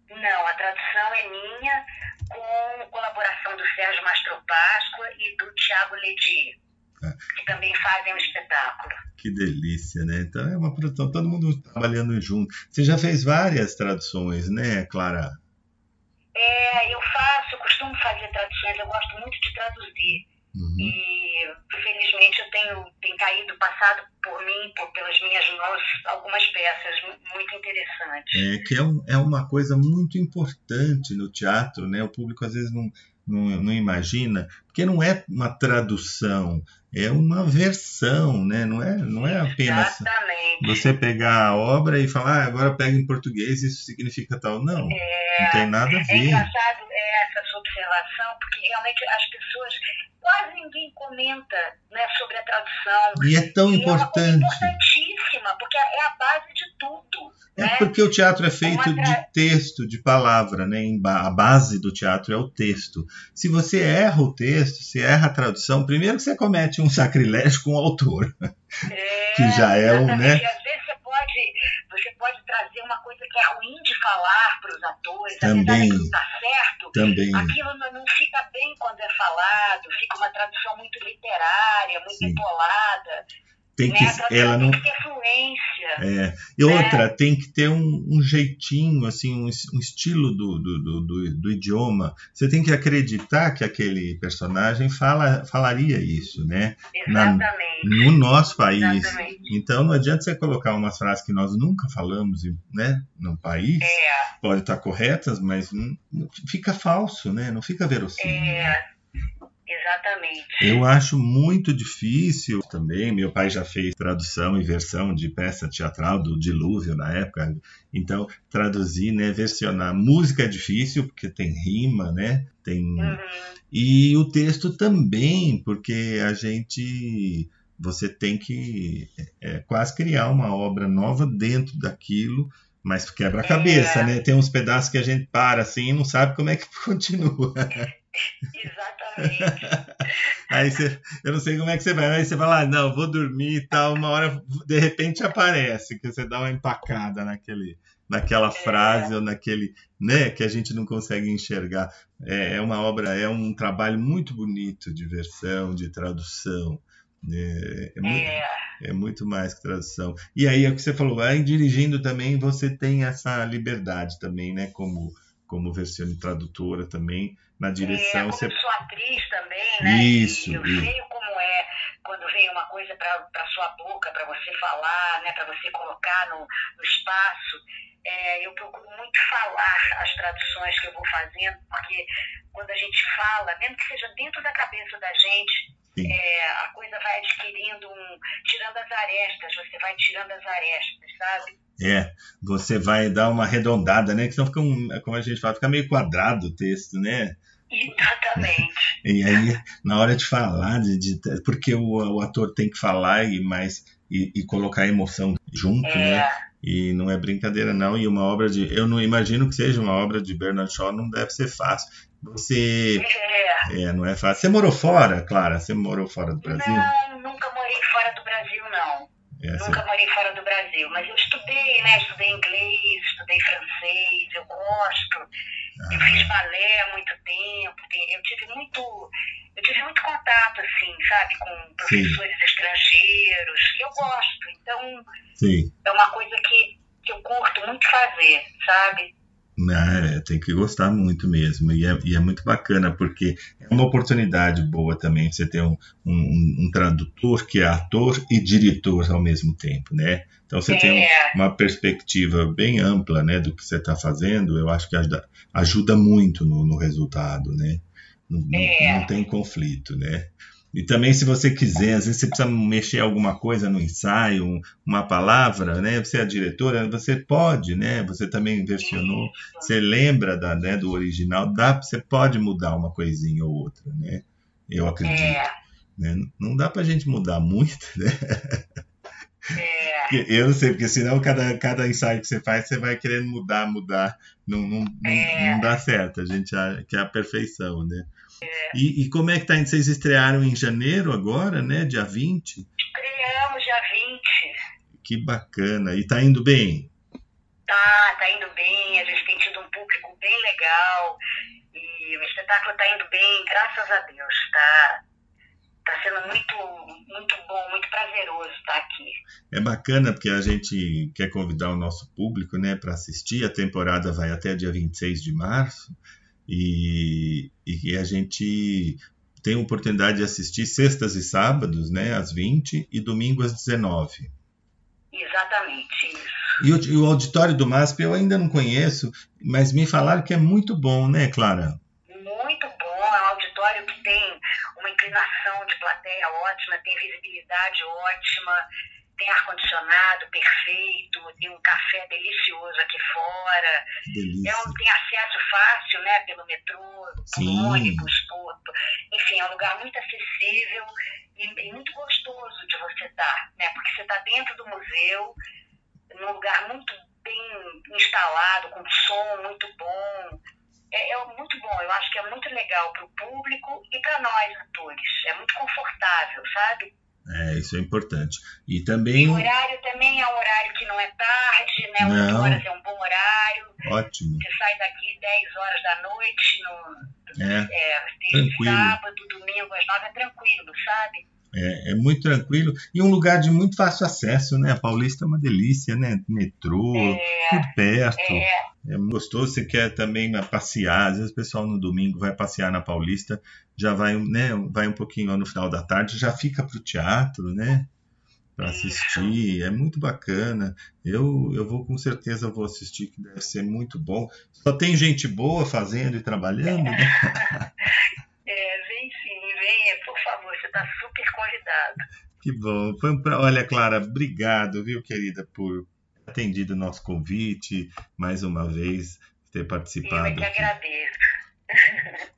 D: Não, a tradução é minha, com colaboração do Sérgio Mastropasqua e do Tiago Ledier. Que também fazem o espetáculo.
B: Que delícia, né? Então é uma produção, todo mundo trabalhando junto. Você já fez várias traduções, né, Clara?
D: É, eu faço, eu costumo fazer traduções, eu gosto muito de traduzir.
B: Uhum.
D: E, infelizmente, eu tenho, tem caído, passado por mim, por, pelas minhas mãos, algumas peças mu- muito interessantes.
B: É que é, um- é uma coisa muito importante no teatro, né? O público às vezes não, não, não imagina, porque não é uma tradução, é uma versão, né? Não é, não é apenas
D: Exatamente.
B: você pegar a obra e falar, ah, agora pega em português, isso significa tal. Não, não tem nada a
D: É
B: ver.
D: engraçado essa sua observação, porque realmente as pessoas, quase ninguém comenta né, sobre a tradução.
B: E é tão
D: E É
B: importante.
D: importantíssima, porque é a base de tudo.
B: É
D: né?
B: porque o teatro é feito
D: Uma
B: de texto, de palavra, né? A base do teatro é o texto. Se você erra o texto, se erra a tradução, primeiro que você comete um sacrilégio com o autor.
D: É,
B: que já é um, né?
D: E às vezes você pode, você pode trazer uma coisa que é ruim de falar para os atores,
B: Também.
D: apesar estar certo,
B: Também.
D: aquilo não, não fica bem quando é falado, fica uma tradução muito literária, muito
B: Sim.
D: empolada.
B: Tem
D: Né?
B: que,
D: A tradução
B: ela não,
D: que ter fluência.
B: É. E outra, tem que ter um, um jeitinho, assim, um, um estilo do, do, do, do- idioma. Você tem que acreditar que aquele personagem fala, falaria isso, né? Na-
D: Exatamente.
B: No nosso país.
D: Exatamente.
B: Então não adianta você colocar umas frases que nós nunca falamos, né? No país.
D: É,
B: Pode estar corretas, mas não- não- fica falso, né? Não fica verossímil.
D: é, exatamente.
B: Eu acho muito difícil também. Meu pai já fez tradução e versão de peça teatral do Dilúvio na época. Então, traduzir, né, versionar. Música é difícil porque tem rima, né? Tem
D: Uhum.
B: e o texto também, porque a gente você tem que é, quase criar uma obra nova dentro daquilo, mas quebra a cabeça,
D: É.
B: né? Tem uns pedaços que a gente para assim e não sabe como é que continua.
D: Exatamente.
B: Aí você, eu não sei como é que você vai, aí você fala, ah, não, vou dormir e tal, uma hora de repente aparece, que você dá uma empacada naquele, naquela frase ou naquele, né, que a gente não consegue enxergar. É, é uma obra, é um trabalho muito bonito de versão, de tradução. É, é muito,
D: É,
B: é muito mais que tradução. E aí é o que você falou, aí dirigindo também você tem essa liberdade também, né, como como versão tradutora também na
D: é,
B: direção
D: como
B: você
D: eu sou atriz também, né?
B: Isso,
D: E eu
B: isso.
D: sei como é quando vem uma coisa para sua boca, para você falar, né? Para você colocar no, no espaço. É, eu procuro muito falar as traduções que eu vou fazendo, porque quando a gente fala, mesmo que seja dentro da cabeça da gente, é, a coisa vai adquirindo um. tirando as arestas, você vai tirando as arestas, sabe?
B: É, você vai dar uma arredondada, né? Que senão fica, um, como a gente fala, fica meio quadrado o texto, né?
D: Exatamente.
B: E aí, na hora de falar, de, de- porque o, o ator tem que falar e mais e, e colocar a emoção junto, né?
D: É,
B: E não é brincadeira, não. E uma obra de. Eu não imagino que seja uma obra de Bernard Shaw, não deve ser fácil. Você.
D: é.
B: É, não é fácil. Você morou fora, Clara? Você morou fora do Brasil?
D: Não, nunca morei fora do Brasil, não.
B: É,
D: Nunca morei fora do Brasil, mas eu estudei, né? Estudei inglês, estudei francês, eu gosto. Ah. Eu fiz balé há muito tempo, eu tive muito, eu tive muito contato, assim, sabe, com professores Sim. estrangeiros. Eu gosto, então Sim. é uma coisa que, que eu curto muito fazer, sabe?
B: É, tem que gostar muito mesmo. E é, e é, muito bacana, porque é uma oportunidade boa também você ter um, um, um tradutor que é ator e diretor ao mesmo tempo, né? Então você é. tem uma perspectiva bem ampla né, do que você está fazendo, eu acho que ajuda, ajuda muito no, no resultado, né? Não, é. não, não tem conflito, né? E também, se você quiser, às vezes você precisa mexer alguma coisa no ensaio, uma palavra, né? Você é a diretora, você pode, né? Você também versionou, você lembra da, né, do original, dá, você pode mudar uma coisinha ou outra, né? Eu acredito. É. Né? Não dá pra gente mudar muito, né? É. Eu não sei, porque senão cada, cada ensaio que você faz, você vai querendo mudar, mudar. Não, não, é. não, não dá certo. A gente quer a perfeição, né? É. E, e, como é que tá? Vocês estrearam em janeiro agora, né? Dia 20?
D: Estreamos dia 20.
B: Que bacana. E tá indo bem?
D: Tá, tá indo bem. A gente tem tido um público bem legal. E o espetáculo tá indo bem, graças a Deus. Tá, tá sendo muito, muito bom, muito prazeroso estar aqui.
B: É bacana porque a gente quer convidar o nosso público, né, para assistir. A temporada vai até dia 26 de março e, e a gente tem a oportunidade de assistir sextas e sábados, né, às 20 e domingo às 19.
D: Exatamente isso.
B: E o, e o auditório do MASP eu ainda não conheço, mas me falaram que é muito bom, né, Clara?
D: Muito bom, é um auditório que tem uma inclinação de plateia ótima, tem visibilidade ótima, tem ar-condicionado perfeito, tem um café delicioso aqui fora. É tem acesso fácil, né, pelo metrô, pelo ônibus, por, enfim, é um lugar muito acessível e, e muito gostoso de você estar, né, porque você está dentro do museu, num lugar muito bem instalado, com som muito bom. É, é, muito bom, eu acho que é muito legal para o público e para nós atores. É muito confortável, sabe?
B: É, isso é importante. E também.
D: O horário também é um horário que não é tarde, né? 8 não. horas é um bom horário.
B: Ótimo.
D: Você sai daqui 10 horas da noite, no,
B: é, é tranquilo.
D: sábado, domingo, às 9 é tranquilo, sabe?
B: É, é, muito tranquilo e um lugar de muito fácil acesso, né? A Paulista é uma delícia, né? Metrô, é, tudo perto. É. é gostoso. Você quer também passear, às vezes o pessoal no domingo vai passear na Paulista, já vai, né? Vai um pouquinho no final da tarde, já fica para o teatro, né? Para assistir, é muito bacana. Eu, eu vou com certeza vou assistir, que deve ser muito bom. Só tem gente boa fazendo e trabalhando, né?
D: É, vem sim, venha, por favor, você está convidado.
B: Que bom. Foi um pra... Olha, Clara, obrigado, viu, querida, por atendido o nosso convite, mais uma vez, ter participado.
D: Eu que agradeço.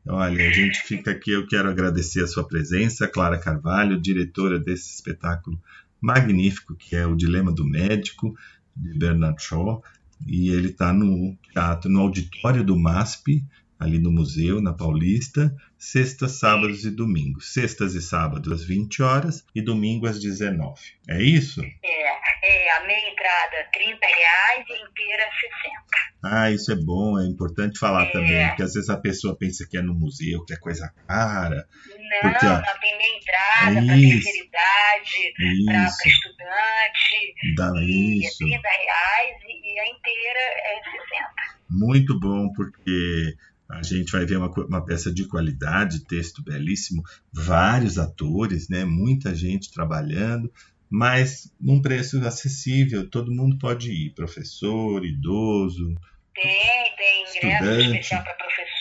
B: Olha, a gente fica aqui, eu quero agradecer a sua presença, Clara Carvalho, diretora desse espetáculo magnífico que é O Dilema do Médico, de Bernard Shaw, e ele está no teatro, no auditório do MASP, ali no museu, na Paulista, sextas, sábados e domingos. Sextas e sábados às 20 horas e domingo às 19. É isso?
D: É, é a meia entrada 30 reais e inteira 60.
B: Ah, isso é bom, é importante falar é. também, porque às vezes a pessoa pensa que é no museu, que é coisa cara.
D: Não, porque, não, tem meia entrada para terceira idade, para estudante.
B: Dá
D: e
B: isso.
D: É 30 reais e a inteira é 60.
B: Muito bom, porque a gente vai ver uma, uma peça de qualidade, texto belíssimo, vários atores, né? muita gente trabalhando, mas num preço acessível, todo mundo pode ir, professor, idoso.
D: Tem, tem ingresso especial para professor.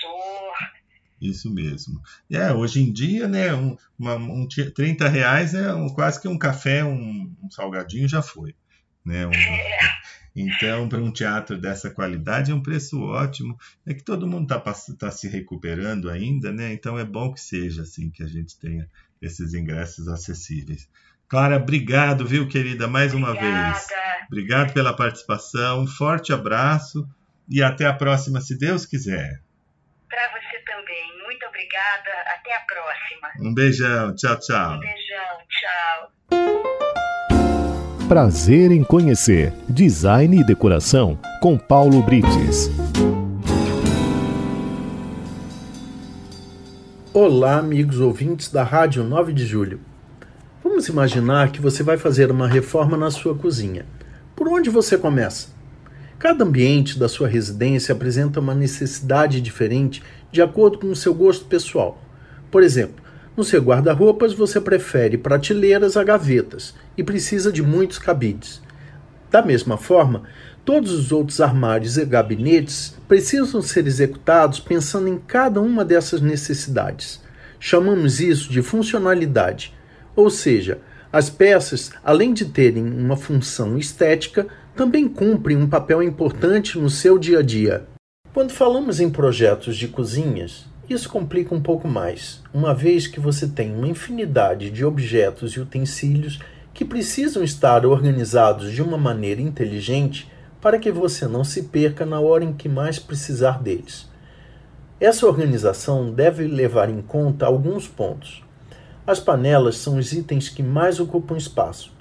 B: Isso mesmo. É, hoje em dia, né, um, uma, um 30 reais é um, quase que um café, um, um salgadinho já foi. Né? Um, é. Então, para um teatro dessa qualidade, é um preço ótimo. É que todo mundo está tá se recuperando ainda, né? Então, é bom que seja assim, que a gente tenha esses ingressos acessíveis. Clara, obrigado, viu, querida, mais uma
D: Obrigada.
B: vez. Obrigado pela participação, um forte abraço e até a próxima, se Deus quiser.
D: Para você também, muito obrigada, até a próxima.
B: Um beijão, tchau, tchau.
D: Um beijão, tchau.
A: Prazer em conhecer Design e Decoração com Paulo Brites.
E: Olá, amigos ouvintes da Rádio 9 de Julho. Vamos imaginar que você vai fazer uma reforma na sua cozinha. Por onde você começa? Cada ambiente da sua residência apresenta uma necessidade diferente de acordo com o seu gosto pessoal. Por exemplo, no seu guarda-roupas, você prefere prateleiras a gavetas e precisa de muitos cabides. Da mesma forma, todos os outros armários e gabinetes precisam ser executados pensando em cada uma dessas necessidades. Chamamos isso de funcionalidade, ou seja, as peças, além de terem uma função estética, também cumprem um papel importante no seu dia a dia. Quando falamos em projetos de cozinhas, isso complica um pouco mais, uma vez que você tem uma infinidade de objetos e utensílios que precisam estar organizados de uma maneira inteligente para que você não se perca na hora em que mais precisar deles. Essa organização deve levar em conta alguns pontos. As panelas são os itens que mais ocupam espaço,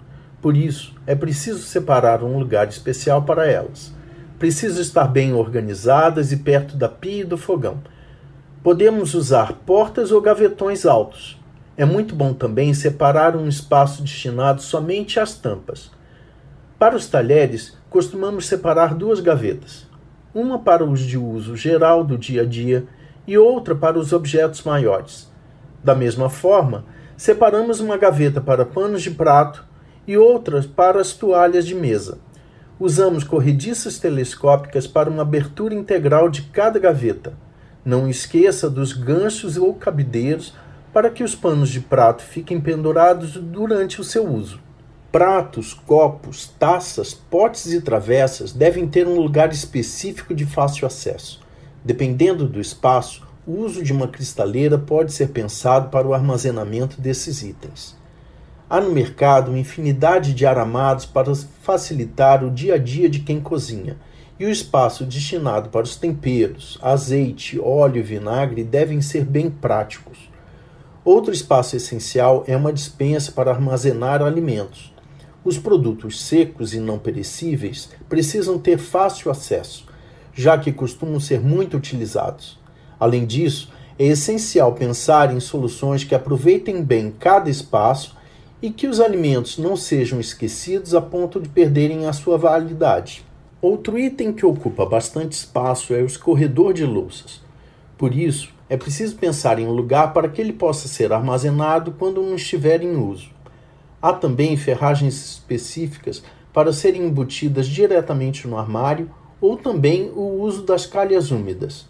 E: por isso é preciso separar um lugar especial para elas. Precisam estar bem organizadas e perto da pia e do fogão Podemos usar portas ou gavetões altos. É muito bom também separar um espaço destinado somente às tampas. Para os talheres, costumamos separar duas gavetas, uma para os de uso geral do dia a dia e outra para os objetos maiores. Da mesma forma, separamos uma gaveta para panos de prato e outra para as toalhas de mesa. Usamos corrediças telescópicas para uma abertura integral de cada gaveta. Não esqueça dos ganchos ou cabideiros para que os panos de prato fiquem pendurados durante o seu uso. Pratos, copos, taças, potes e travessas devem ter um lugar específico de fácil acesso. Dependendo do espaço, o uso de uma cristaleira pode ser pensado para o armazenamento desses itens. Há no mercado uma infinidade de aramados para facilitar o dia a dia de quem cozinha e o espaço destinado para os temperos, azeite, óleo e vinagre devem ser bem práticos. Outro espaço essencial é uma dispensa para armazenar alimentos. Os produtos secos e não perecíveis precisam ter fácil acesso, já que costumam ser muito utilizados. Além disso, é essencial pensar em soluções que aproveitem bem cada espaço e que os alimentos não sejam esquecidos a ponto de perderem a sua validade. Outro item que ocupa bastante espaço é o escorredor de louças. Por isso, é preciso pensar em um lugar para que ele possa ser armazenado quando não estiver em uso. Há também ferragens específicas para serem embutidas diretamente no armário ou também o uso das calhas úmidas.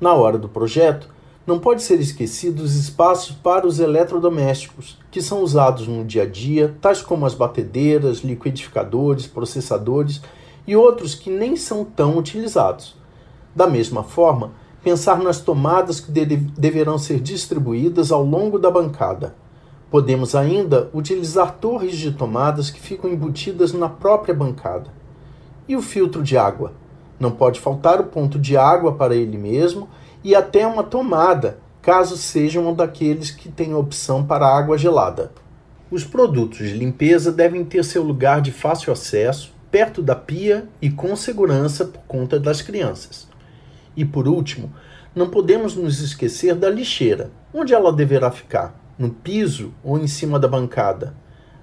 E: Na hora do projeto, não pode ser esquecido os espaços para os eletrodomésticos, que são usados no dia a dia, tais como as batedeiras, liquidificadores, processadores e outros que nem são tão utilizados. Da mesma forma, pensar nas tomadas que deverão ser distribuídas ao longo da bancada. Podemos ainda utilizar torres de tomadas que ficam embutidas na própria bancada. E o filtro de água? Não pode faltar o ponto de água para ele mesmo e até uma tomada, caso seja um daqueles que tem opção para água gelada. Os produtos de limpeza devem ter seu lugar de fácil acesso perto da pia e com segurança por conta das crianças. E por último, não podemos nos esquecer da lixeira. Onde ela deverá ficar? No piso ou em cima da bancada?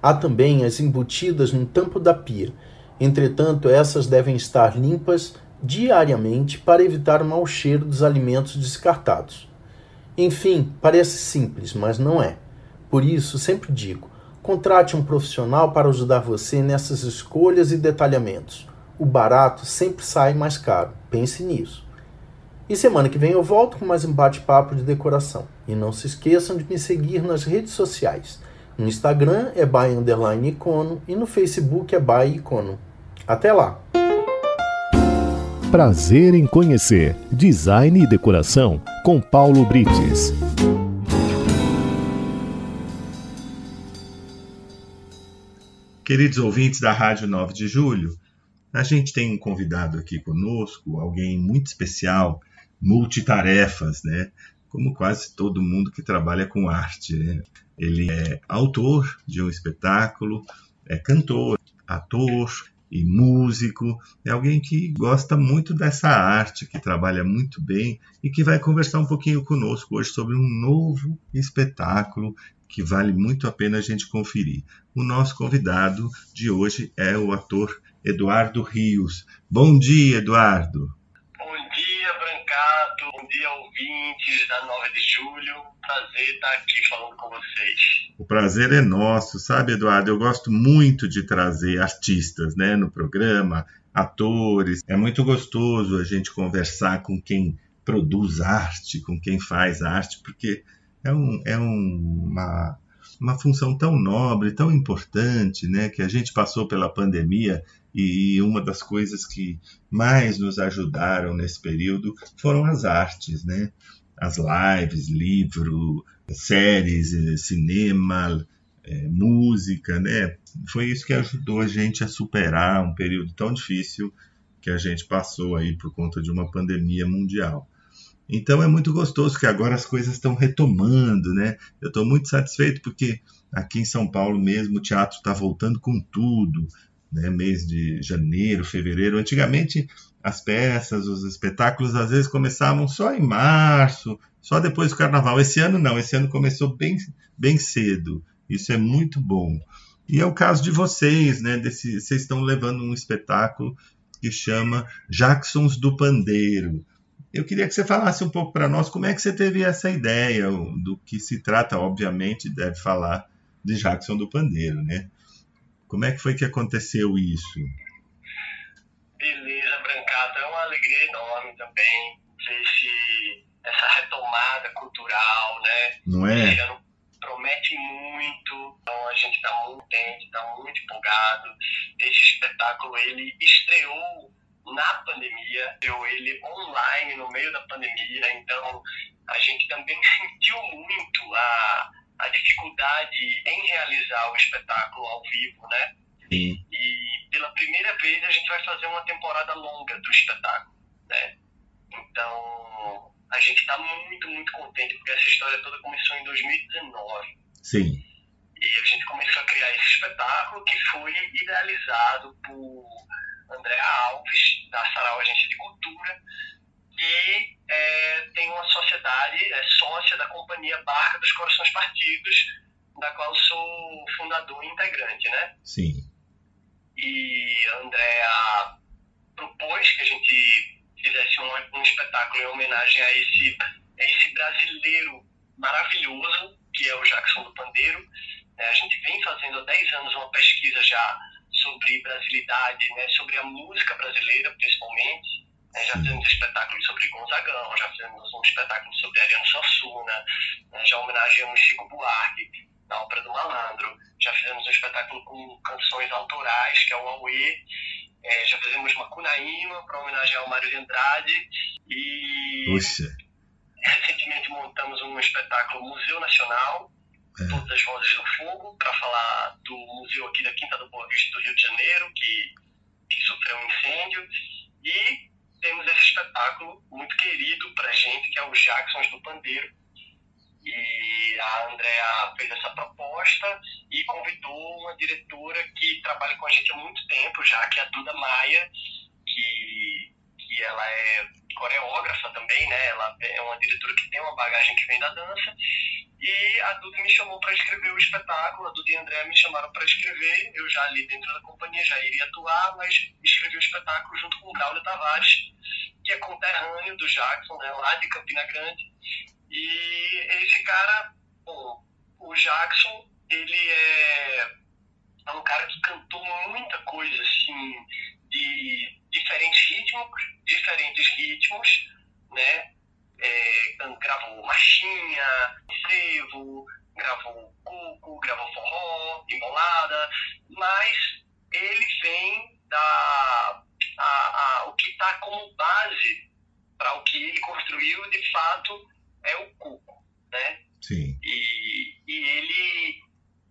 E: Há também as embutidas no tampo da pia. Entretanto, essas devem estar limpas diariamente para evitar o mau cheiro dos alimentos descartados. Enfim, parece simples, mas não é. Por isso, sempre digo: Contrate um profissional para ajudar você nessas escolhas e detalhamentos. O barato sempre sai mais caro. Pense nisso. E semana que vem eu volto com mais um bate-papo de decoração. E não se esqueçam de me seguir nas redes sociais. No Instagram é by underline icono e no Facebook é by icono. Até lá!
A: Prazer em conhecer Design e Decoração com Paulo Brites.
B: Queridos ouvintes da Rádio 9 de Julho, a gente tem um convidado aqui conosco, alguém muito especial, multitarefas, né? Como quase todo mundo que trabalha com arte. Né? Ele é autor de um espetáculo, é cantor, ator e músico, é alguém que gosta muito dessa arte, que trabalha muito bem e que vai conversar um pouquinho conosco hoje sobre um novo espetáculo que vale muito a pena a gente conferir. O nosso convidado de hoje é o ator Eduardo Rios. Bom dia, Eduardo.
F: Bom dia, Brancato. Bom dia, ouvintes da 9 de julho. Prazer estar aqui falando com vocês.
B: O prazer é nosso, sabe, Eduardo? Eu gosto muito de trazer artistas né, no programa, atores. É muito gostoso a gente conversar com quem produz arte, com quem faz arte, porque é, um, é um, uma, uma função tão nobre, tão importante, né, que a gente passou pela pandemia e uma das coisas que mais nos ajudaram nesse período foram as artes, né? As lives, livro, séries, eh, cinema, é, música, né? Foi isso que ajudou a gente a superar um período tão difícil que a gente passou aí por conta de uma pandemia mundial. Então é muito gostoso que agora as coisas estão retomando, né? Eu estou muito satisfeito porque aqui em São Paulo mesmo o teatro está voltando com tudo, né? Mês de janeiro, fevereiro. Antigamente as peças, os espetáculos às vezes começavam só em março, só depois do carnaval. Esse ano não, esse ano começou bem, bem cedo. Isso é muito bom. E é o caso de vocês, né? Desse, vocês estão levando um espetáculo que chama Jacksons do Pandeiro eu queria que você falasse um pouco para nós como é que você teve essa ideia, do que se trata, obviamente, deve falar de Jackson do Pandeiro, né? Como é que foi que aconteceu isso?
F: Beleza, Brancata, é uma alegria enorme também ver esse, essa retomada cultural, né?
B: Não é? Esse ano
F: promete muito, então a gente está muito contente, está muito empolgado. Esse espetáculo, ele estreou na pandemia, deu ele online no meio da pandemia, então a gente também sentiu muito a, a dificuldade em realizar o espetáculo ao vivo, né?
B: Sim.
F: E pela primeira vez a gente vai fazer uma temporada longa do espetáculo, né? Então a gente está muito, muito contente porque essa história toda começou em 2019.
B: Sim.
F: E a gente começou a criar esse espetáculo que foi idealizado por André Alves, da Sarau Agência de Cultura, que é, tem uma sociedade, é sócia da companhia Barca dos Corações Partidos, da qual sou fundador e integrante, né?
B: Sim.
F: E a Andrea propôs que a gente fizesse um, um espetáculo em homenagem a esse, a esse brasileiro maravilhoso, que é o Jackson do Pandeiro. É, a gente vem fazendo há 10 anos uma pesquisa já sobre brasilidade, né, sobre a música brasileira, principalmente. Né, já fizemos espetáculos sobre Gonzagão, já fizemos um espetáculo sobre Ariano Suassuna, né, já homenageamos Chico Buarque na Ópera do Malandro, já fizemos um espetáculo com canções autorais, que é o Aue, é, já fizemos Macunaíma para homenagear o Mário de Andrade e
B: Puxa.
F: recentemente montamos um espetáculo Museu Nacional, é. Todas as Vozes do Fogo, para falar do museu aqui da Quinta do Boa Vista do Rio de Janeiro, que, que sofreu um incêndio. E temos esse espetáculo muito querido para gente, que é o Jacksons do Pandeiro. E a Andrea fez essa proposta e convidou uma diretora que trabalha com a gente há muito tempo já, que é a Duda Maia, que, que ela é coreógrafa também, né? Ela é uma diretora que tem uma bagagem que vem da dança e a Duda me chamou para escrever o espetáculo, a Duda e a André me chamaram para escrever. Eu já ali dentro da companhia já iria atuar, mas escrevi o espetáculo junto com o Braulio Tavares, que é conterrâneo do Jackson, né, lá de Campina Grande. E esse cara, bom, o Jackson, ele é, é um cara que cantou muita coisa, assim, de diferentes ritmos, diferentes ritmos, né? é, gravou marchinha, frevo, gravou cuco, gravou forró, embolada, mas ele vem da a, a, o que está como base para o que ele construiu de fato é o cuco, né?
B: Sim.
F: E, e ele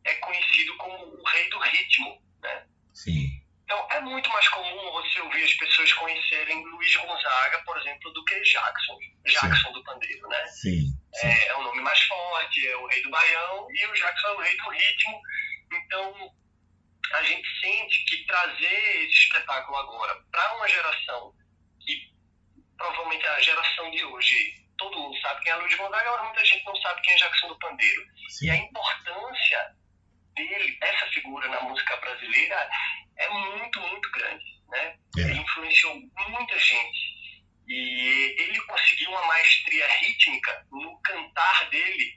F: é conhecido como o rei do ritmo, né?
B: Sim.
F: Então, é muito mais comum você ouvir as pessoas conhecerem Luiz Gonzaga, por exemplo, do que Jackson. Jackson sim. do Pandeiro, né?
B: Sim, sim.
F: É, é, o nome mais forte, é o rei do baião, e o Jackson é o rei do ritmo. Então, a gente sente que trazer esse espetáculo agora para uma geração que provavelmente a geração de hoje, todo mundo sabe quem é Luiz Gonzaga, agora muita gente não sabe quem é Jackson do Pandeiro. Sim. E a importância dele, essa figura na música brasileira, é muito, muito grande. Né? É. Ele influenciou muita gente. E ele conseguiu uma maestria rítmica no cantar dele,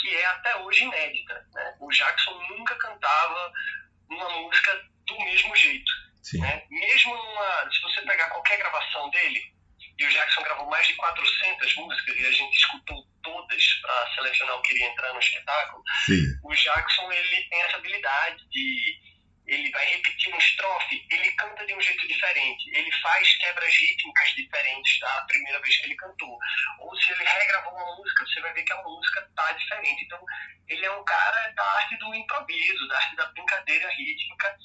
F: que é até hoje inédita. Né? O Jackson nunca cantava uma música do mesmo jeito. Né? Mesmo numa, se você pegar qualquer gravação dele, e o Jackson gravou mais de 400 músicas e a gente escutou todas para selecionar o que iria entrar no espetáculo. Sim. O Jackson ele tem essa habilidade de ele vai repetir uma estrofe, ele canta de um jeito diferente, ele faz quebras rítmicas diferentes da primeira vez que ele cantou. Ou se ele regravou uma música, você vai ver que a música tá diferente. Então, ele é um cara da arte do improviso, da arte da brincadeira rítmica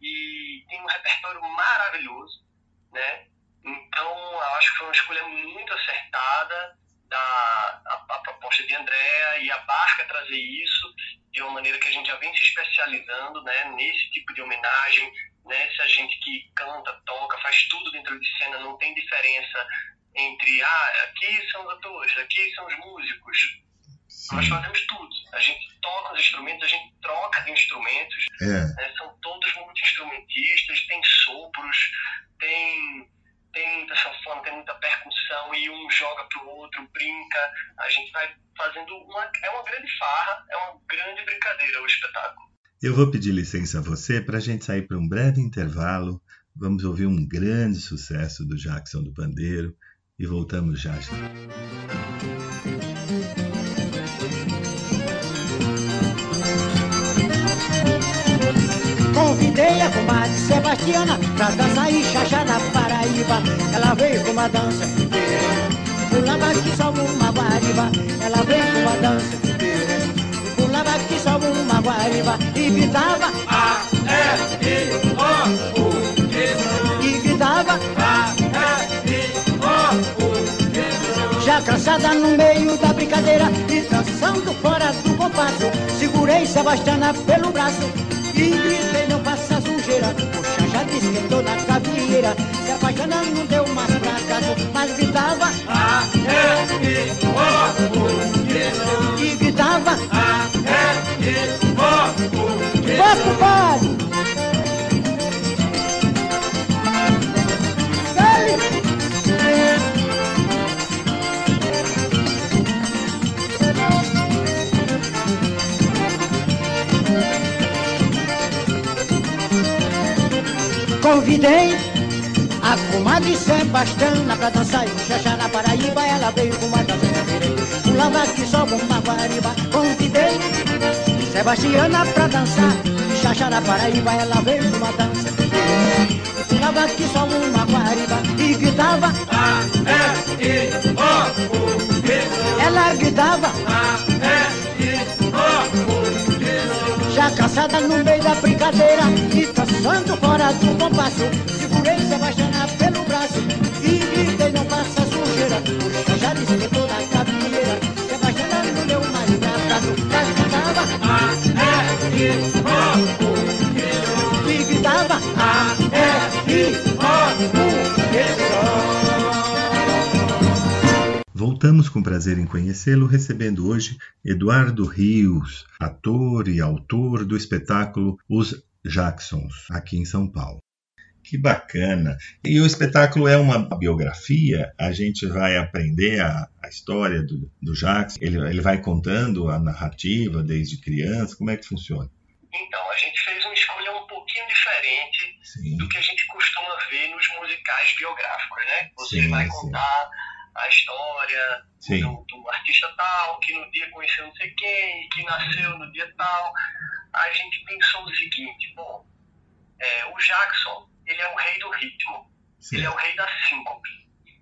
F: e tem um repertório maravilhoso, né? Então, eu acho que foi uma escolha muito acertada da a, a proposta de Andréa e a Barca trazer isso de uma maneira que a gente já vem se especializando né, nesse tipo de homenagem, né, se a gente que canta, toca, faz tudo dentro de cena, não tem diferença entre, ah, aqui são os atores, aqui são os músicos. Sim. Nós fazemos tudo. A gente toca os instrumentos, a gente troca de instrumentos. É. Né, são todos multi-instrumentistas, tem sopros, tem tem muita sanfona, tem muita percussão e um joga pro outro, brinca. A gente vai fazendo uma. É uma grande farra, é uma grande brincadeira o espetáculo.
B: Eu vou pedir licença a você para a gente sair para um breve intervalo. Vamos ouvir um grande sucesso do Jackson do Pandeiro e voltamos já já.
G: Convidei a comadre Sebastiana pra dançar e chachar na Paraíba. Ela veio com uma dança pulava que só uma guariba. Ela veio com uma dança pulava que só uma guariba e gritava A, E, I, O, U, E gritava A, E, I, O, U, Já cansada no meio da brincadeira e dançando fora do compasso, segurei Sebastiana pelo braço e gritei, não faça sujeira Puxa, já esquentou na cabieira Se apaixonando não deu mais pra casa Mas gritava A, E, I, O, U, E gritava A, E, I, O, U, Vamos, compadre! Convidei a comadre Sebastiana pra dançar e xaxá na Paraíba. Ela veio com uma dança de pulava que só uma guariba. Convidei Sebastiana pra dançar e xaxá na Paraíba. Ela veio com uma dança pulava que só uma guariba e gritava A, E, I, O, Ela gritava Cansada no meio da brincadeira e dançando fora do compasso. Segurei Sebastiana pelo braço e gritei, não passa sujeira.
B: Voltamos com prazer em conhecê-lo, recebendo hoje Eduardo Rios, ator e autor do espetáculo Os Jacksons, aqui em São Paulo. Que bacana! E o espetáculo é uma biografia, a gente vai aprender a, a história do, do Jackson, ele, ele vai contando a narrativa desde criança, como é que funciona?
F: Então, a gente fez uma escolha um pouquinho diferente sim. do que a gente costuma ver nos musicais biográficos, né? Você sim, vai contar sim. A história do, do, artista tal, que no dia conheceu não sei quem, que nasceu no dia tal a gente pensou o seguinte, bom, é, o Jackson, ele é o rei do ritmo, Sim. ele é o rei da síncope.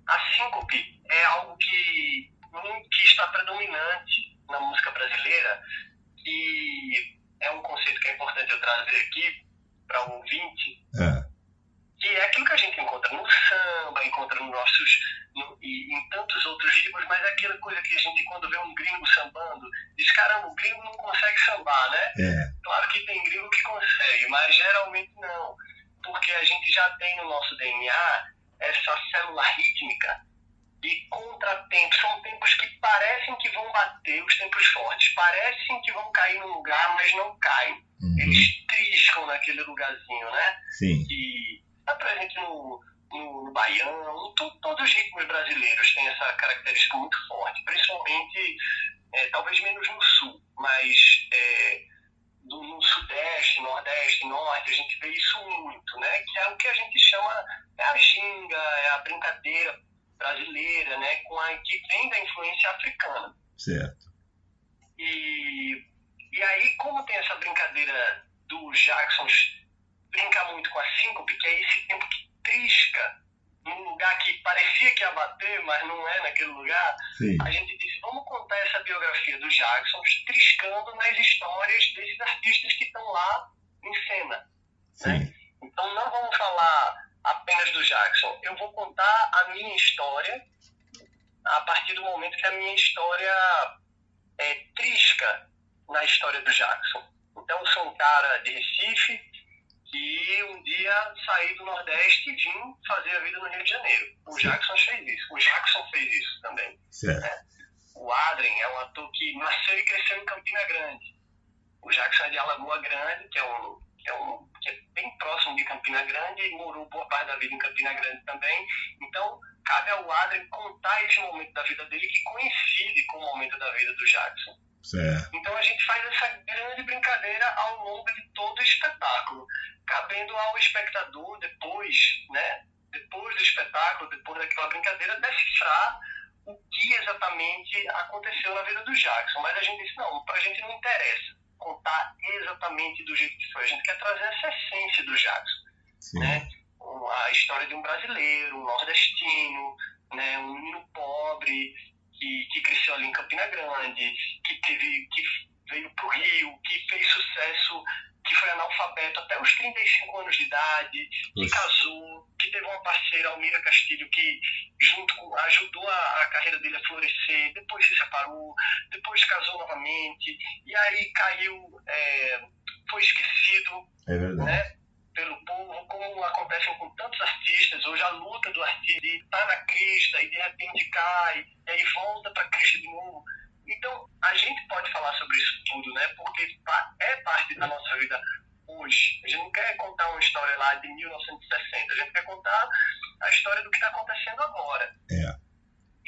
F: A síncope é algo que, que está predominante na música brasileira e é um conceito que é importante eu trazer aqui para o ouvinte, é. Que é aquilo que a gente encontra no samba, encontra nos nossos no, e em tantos outros ritmos, mas é aquela coisa que a gente, quando vê um gringo sambando, diz: caramba, o gringo não consegue sambar, né? É. Claro que tem gringo que consegue mas geralmente não, porque a gente já tem no nosso DNA essa célula rítmica e contratempos. São tempos que parecem que vão bater, os tempos fortes, parecem que vão cair no lugar, mas não caem. Uhum. Eles triscam naquele lugarzinho, né?
B: Sim.
F: E está presente no, no, no baião, to, todos os ritmos brasileiros têm essa característica muito forte, principalmente, é, talvez menos no sul, mas é, do, no sudeste, nordeste, norte, a gente vê isso muito, né? Que é o que a gente chama é a ginga, é a brincadeira brasileira, né? Com a que vem da influência africana.
B: Certo.
F: E, e aí, como tem essa brincadeira do Jackson brinca muito com a síncope, que é esse tempo que trisca num lugar que parecia que ia bater, mas não é naquele lugar,
B: Sim.
F: a gente disse, vamos contar essa biografia do Jackson triscando nas histórias desses artistas que estão lá em cena. Né? Então não vamos falar apenas do Jackson, eu vou contar a minha história a partir do momento que a minha história é, trisca na história do Jackson. Então eu sou um cara de Recife, que um dia saí do Nordeste e vim fazer a vida no Rio de Janeiro. O. Jackson fez isso. O Jackson fez isso também.
B: Né?
F: O Adrien é um ator que nasceu e cresceu em Campina Grande. O Jackson é de Alagoa Grande, que é um, que é, um, que é bem próximo de Campina Grande e morou boa parte da vida em Campina Grande também. Então, cabe ao Adrien contar esse momento da vida dele que coincide com o momento da vida do Jackson.
B: Certo.
F: Então a gente faz essa grande brincadeira ao longo de todo o espetáculo, cabendo ao espectador depois, né, depois do espetáculo, depois daquela brincadeira, decifrar o que exatamente aconteceu na vida do Jackson. Mas a gente disse, não, para a gente não interessa contar exatamente do jeito que foi, a gente quer trazer essa essência do Jackson,
B: Sim.
F: né? A história de um brasileiro, um nordestino, né, um menino pobre, que, que cresceu ali em Campina Grande, que teve que veio para o Rio, que fez sucesso, que foi analfabeto até os 35 anos de idade, que casou, que teve uma parceira, Almira Castilho, que junto com, ajudou a, a, carreira dele a florescer, depois se separou, depois casou novamente, e aí caiu, é, foi esquecido.
B: É verdade.
F: Né? Pelo povo, como acontece com tantos artistas. Hoje a luta do artista de estar tá na crista e de repente cai, e aí volta para a crista de novo. Então, a gente pode falar sobre isso tudo, né? Porque é parte da nossa vida hoje. A gente não quer contar uma história lá de 1960, a gente quer contar a história do que está acontecendo agora.
B: É.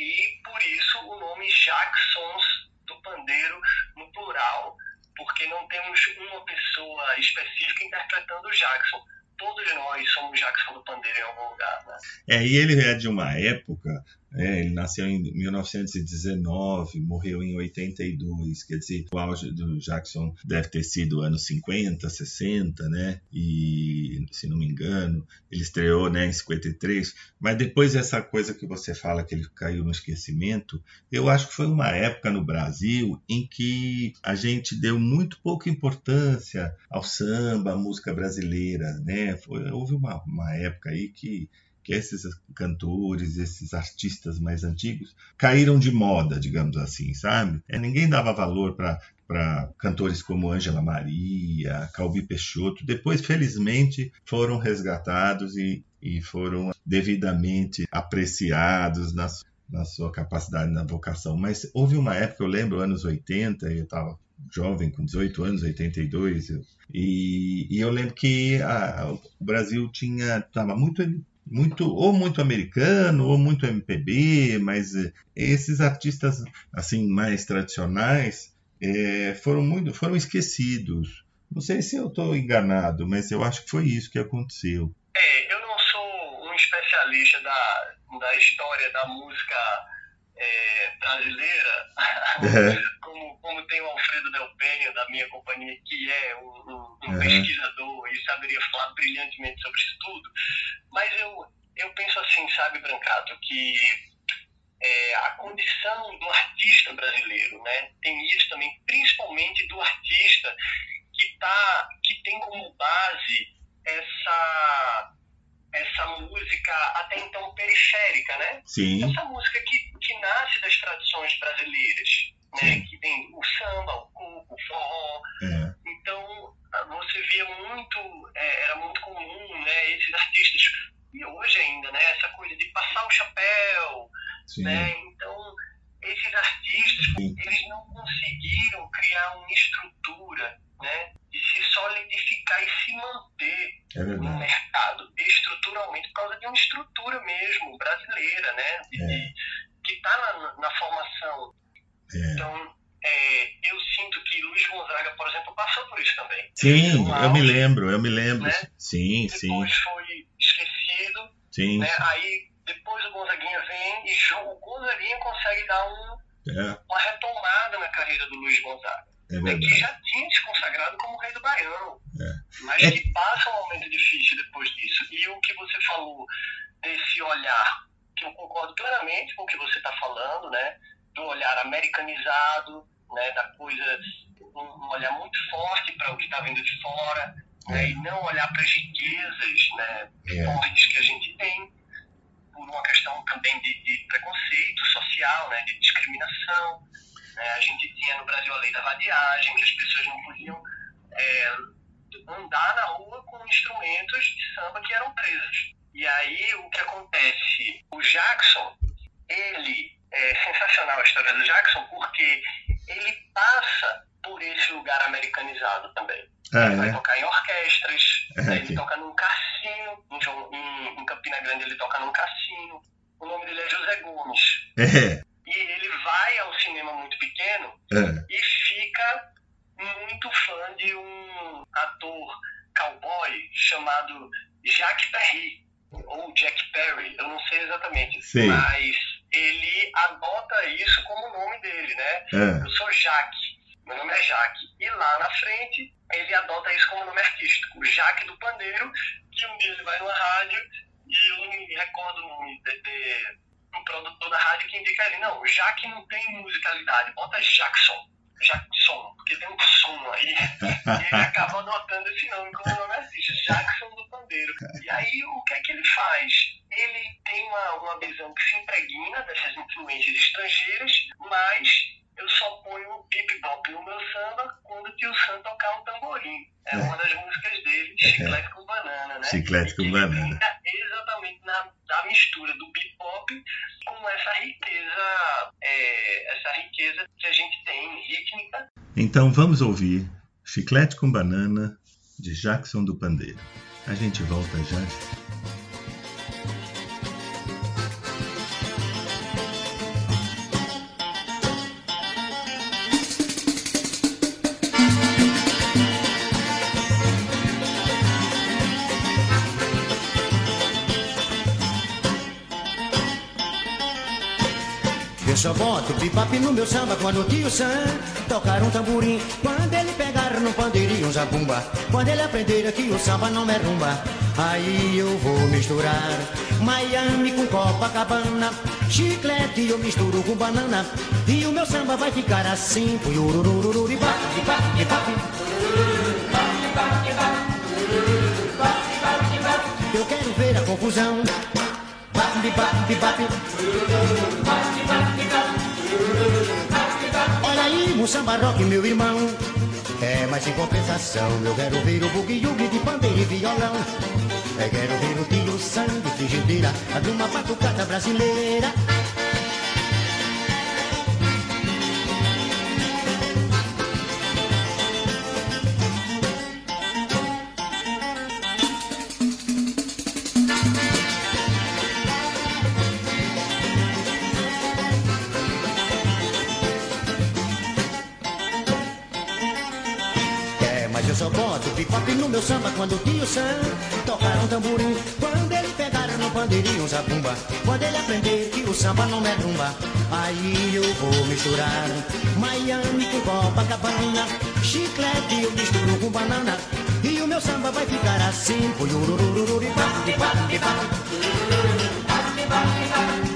F: E por isso o nome Jacksons do Pandeiro no plural porque não temos uma pessoa específica interpretando o Jackson. Todos nós somos Jackson do Pandeiro em algum lugar. Né?
B: É, e ele é de uma época é, ele nasceu em 1919, morreu em 82, quer dizer, o auge do Jackson deve ter sido anos 50, 60, né? E, se não me engano, ele estreou né, em 53, mas depois dessa coisa que você fala que ele caiu no esquecimento, eu acho que foi uma época no Brasil em que a gente deu muito pouca importância ao samba, à música brasileira, né? Foi, houve uma, uma época aí que que esses cantores, esses artistas mais antigos caíram de moda, digamos assim, sabe? É, ninguém dava valor para para cantores como Ângela Maria, Calbi Peixoto. Depois, felizmente, foram resgatados e, e foram devidamente apreciados na, na sua capacidade, na vocação. Mas houve uma época, eu lembro, anos 80, eu estava jovem, com 18 anos, 82, eu, e, e eu lembro que a, o Brasil tinha estava muito muito ou muito americano ou muito MPB, mas eh, esses artistas assim mais tradicionais é, foram muito foram esquecidos. Não sei se eu estou enganado, mas eu acho que foi isso que aconteceu.
F: É, eu não sou um especialista da, da história da música é, brasileira, é. como, como tem o Alfredo Del Penha, da minha companhia, que é um, um, um pesquisador e saberia falar brilhantemente sobre isso tudo. Mas eu, eu penso assim, sabe, Brancato, que é, a condição do artista brasileiro, né? Tem isso também, principalmente do artista que, tá, que tem como base essa essa música até então periférica, né?
B: Sim.
F: Essa música que, que nasce das tradições brasileiras, né? Que tem o samba, o cuco, o forró.
B: É.
F: Então, você via muito, é, era muito comum, né, esses artistas, e hoje ainda, né, essa coisa de passar o chapéu,
B: Sim.
F: né, então esses artistas, eles não conseguiram criar uma estrutura, né, de se solidificar e se manter
B: É
F: no mercado estruturalmente por causa de uma estrutura mesmo brasileira, né? de-
B: É.
F: que está na, na formação.
B: É.
F: Então, é, eu sinto que Luiz Gonzaga, por exemplo, passou por isso também.
B: Sim, eu me lembro, eu me lembro.
F: né?
B: Sim, sim,
F: Depois foi esquecido,
B: sim.
F: né? Aí depois o Gonzaguinha vem e o Gonzaguinha consegue dar um-
B: É,
F: uma retomada na carreira do Luiz Gonzaga.
B: é
F: né, que
B: verdade.
F: já tinha se consagrado como rei do Baião,
B: É.
F: mas
B: É.
F: que passa um momento difícil depois disso. E o que você falou desse olhar, que eu concordo plenamente com o que você está falando, né, do olhar americanizado, né, da coisa, um, um olhar muito forte para o que está vindo de fora, né,
B: É.
F: e não olhar para as riquezas né,
B: É.
F: enormes que a gente tem, por uma questão também de, de preconceito social, né, de discriminação. né. a gente tinha no Brasil a lei da vadiagem, que as pessoas não podiam é, andar na rua com instrumentos de samba que eram presos. E aí o que acontece? O Jackson, ele é sensacional a história do Jackson porque ele passa por esse lugar americanizado também. ele vai
B: Ah,
F: tocar em orquestras,
B: É,
F: né, ele toca num cassino, em, em- Campina Grande ele toca num cassino. O nome dele é José Gomes.
B: é. É,
F: E ele vai ao cinema muito pequeno
B: é.
F: e fica muito fã de um ator cowboy chamado Jacques Perry, ou Jack Perry, eu não sei exatamente,
B: Sei.
F: mas ele adota isso como o nome dele, né?
B: é.
F: Eu sou Jaque, meu nome é Jaque. E lá na frente, ele adota isso como nome artístico, Jaque do Pandeiro, que um dia ele vai numa rádio e eu não me recordo o nome de, de um produtor da rádio que indica ele, não, Jaque não tem musicalidade, bota Jackson. Jackson, porque tem um som aí, e ele acaba adotando esse nome como nome artístico, Jackson do Pandeiro. E aí, o que é que ele faz? Ele tem uma, uma visão que se impregna dessas influências estrangeiras, mas eu só ponho o bebop no meu samba quando o tio Sam tocar um tamborim. É uma das músicas dele, Chiclete com Banana, né?
B: Chiclete com banana.
F: exatamente na, da mistura do bebop com essa riqueza, é, essa riqueza que a gente tem rítmica
B: Então vamos ouvir Chiclete com Banana, de Jackson do Pandeiro. A gente volta já.
H: Só boto bebop no meu samba quando o tio Sam tocar um tamborim. Quando ele pegar no pandeirinho um zabumba. Quando ele aprender que o samba não é rumba. Aí eu vou misturar Miami com Copacabana. Chiclete eu misturo com banana. E o meu samba vai ficar assim. Puiururururu, bibap, bibap, bibap. Eu quero ver a confusão. Bap, bibap, bibap. Um samba rock, meu irmão. É, mas em compensação, eu quero ver o bugue-yugue de pandeiro e violão. Eu quero ver o tio sangue, frigideira, a de uma batucada brasileira. Tio Sam tocar um tamborim. Quando ele pegar no pandeirinho um zabumba. Quando ele aprender que o samba não é rumba. Aí eu vou misturar Miami com Copacabana. Chiclete eu misturo com banana. E o meu samba vai ficar assim. Bibap. É, eu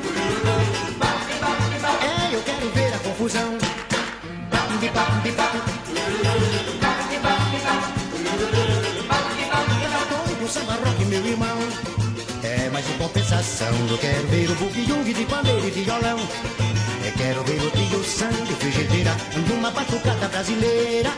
H: eu quero ver o bugue-yugue de pandeiro e violão. Eu quero ver o tio sangue, frigideira, numa batucada brasileira.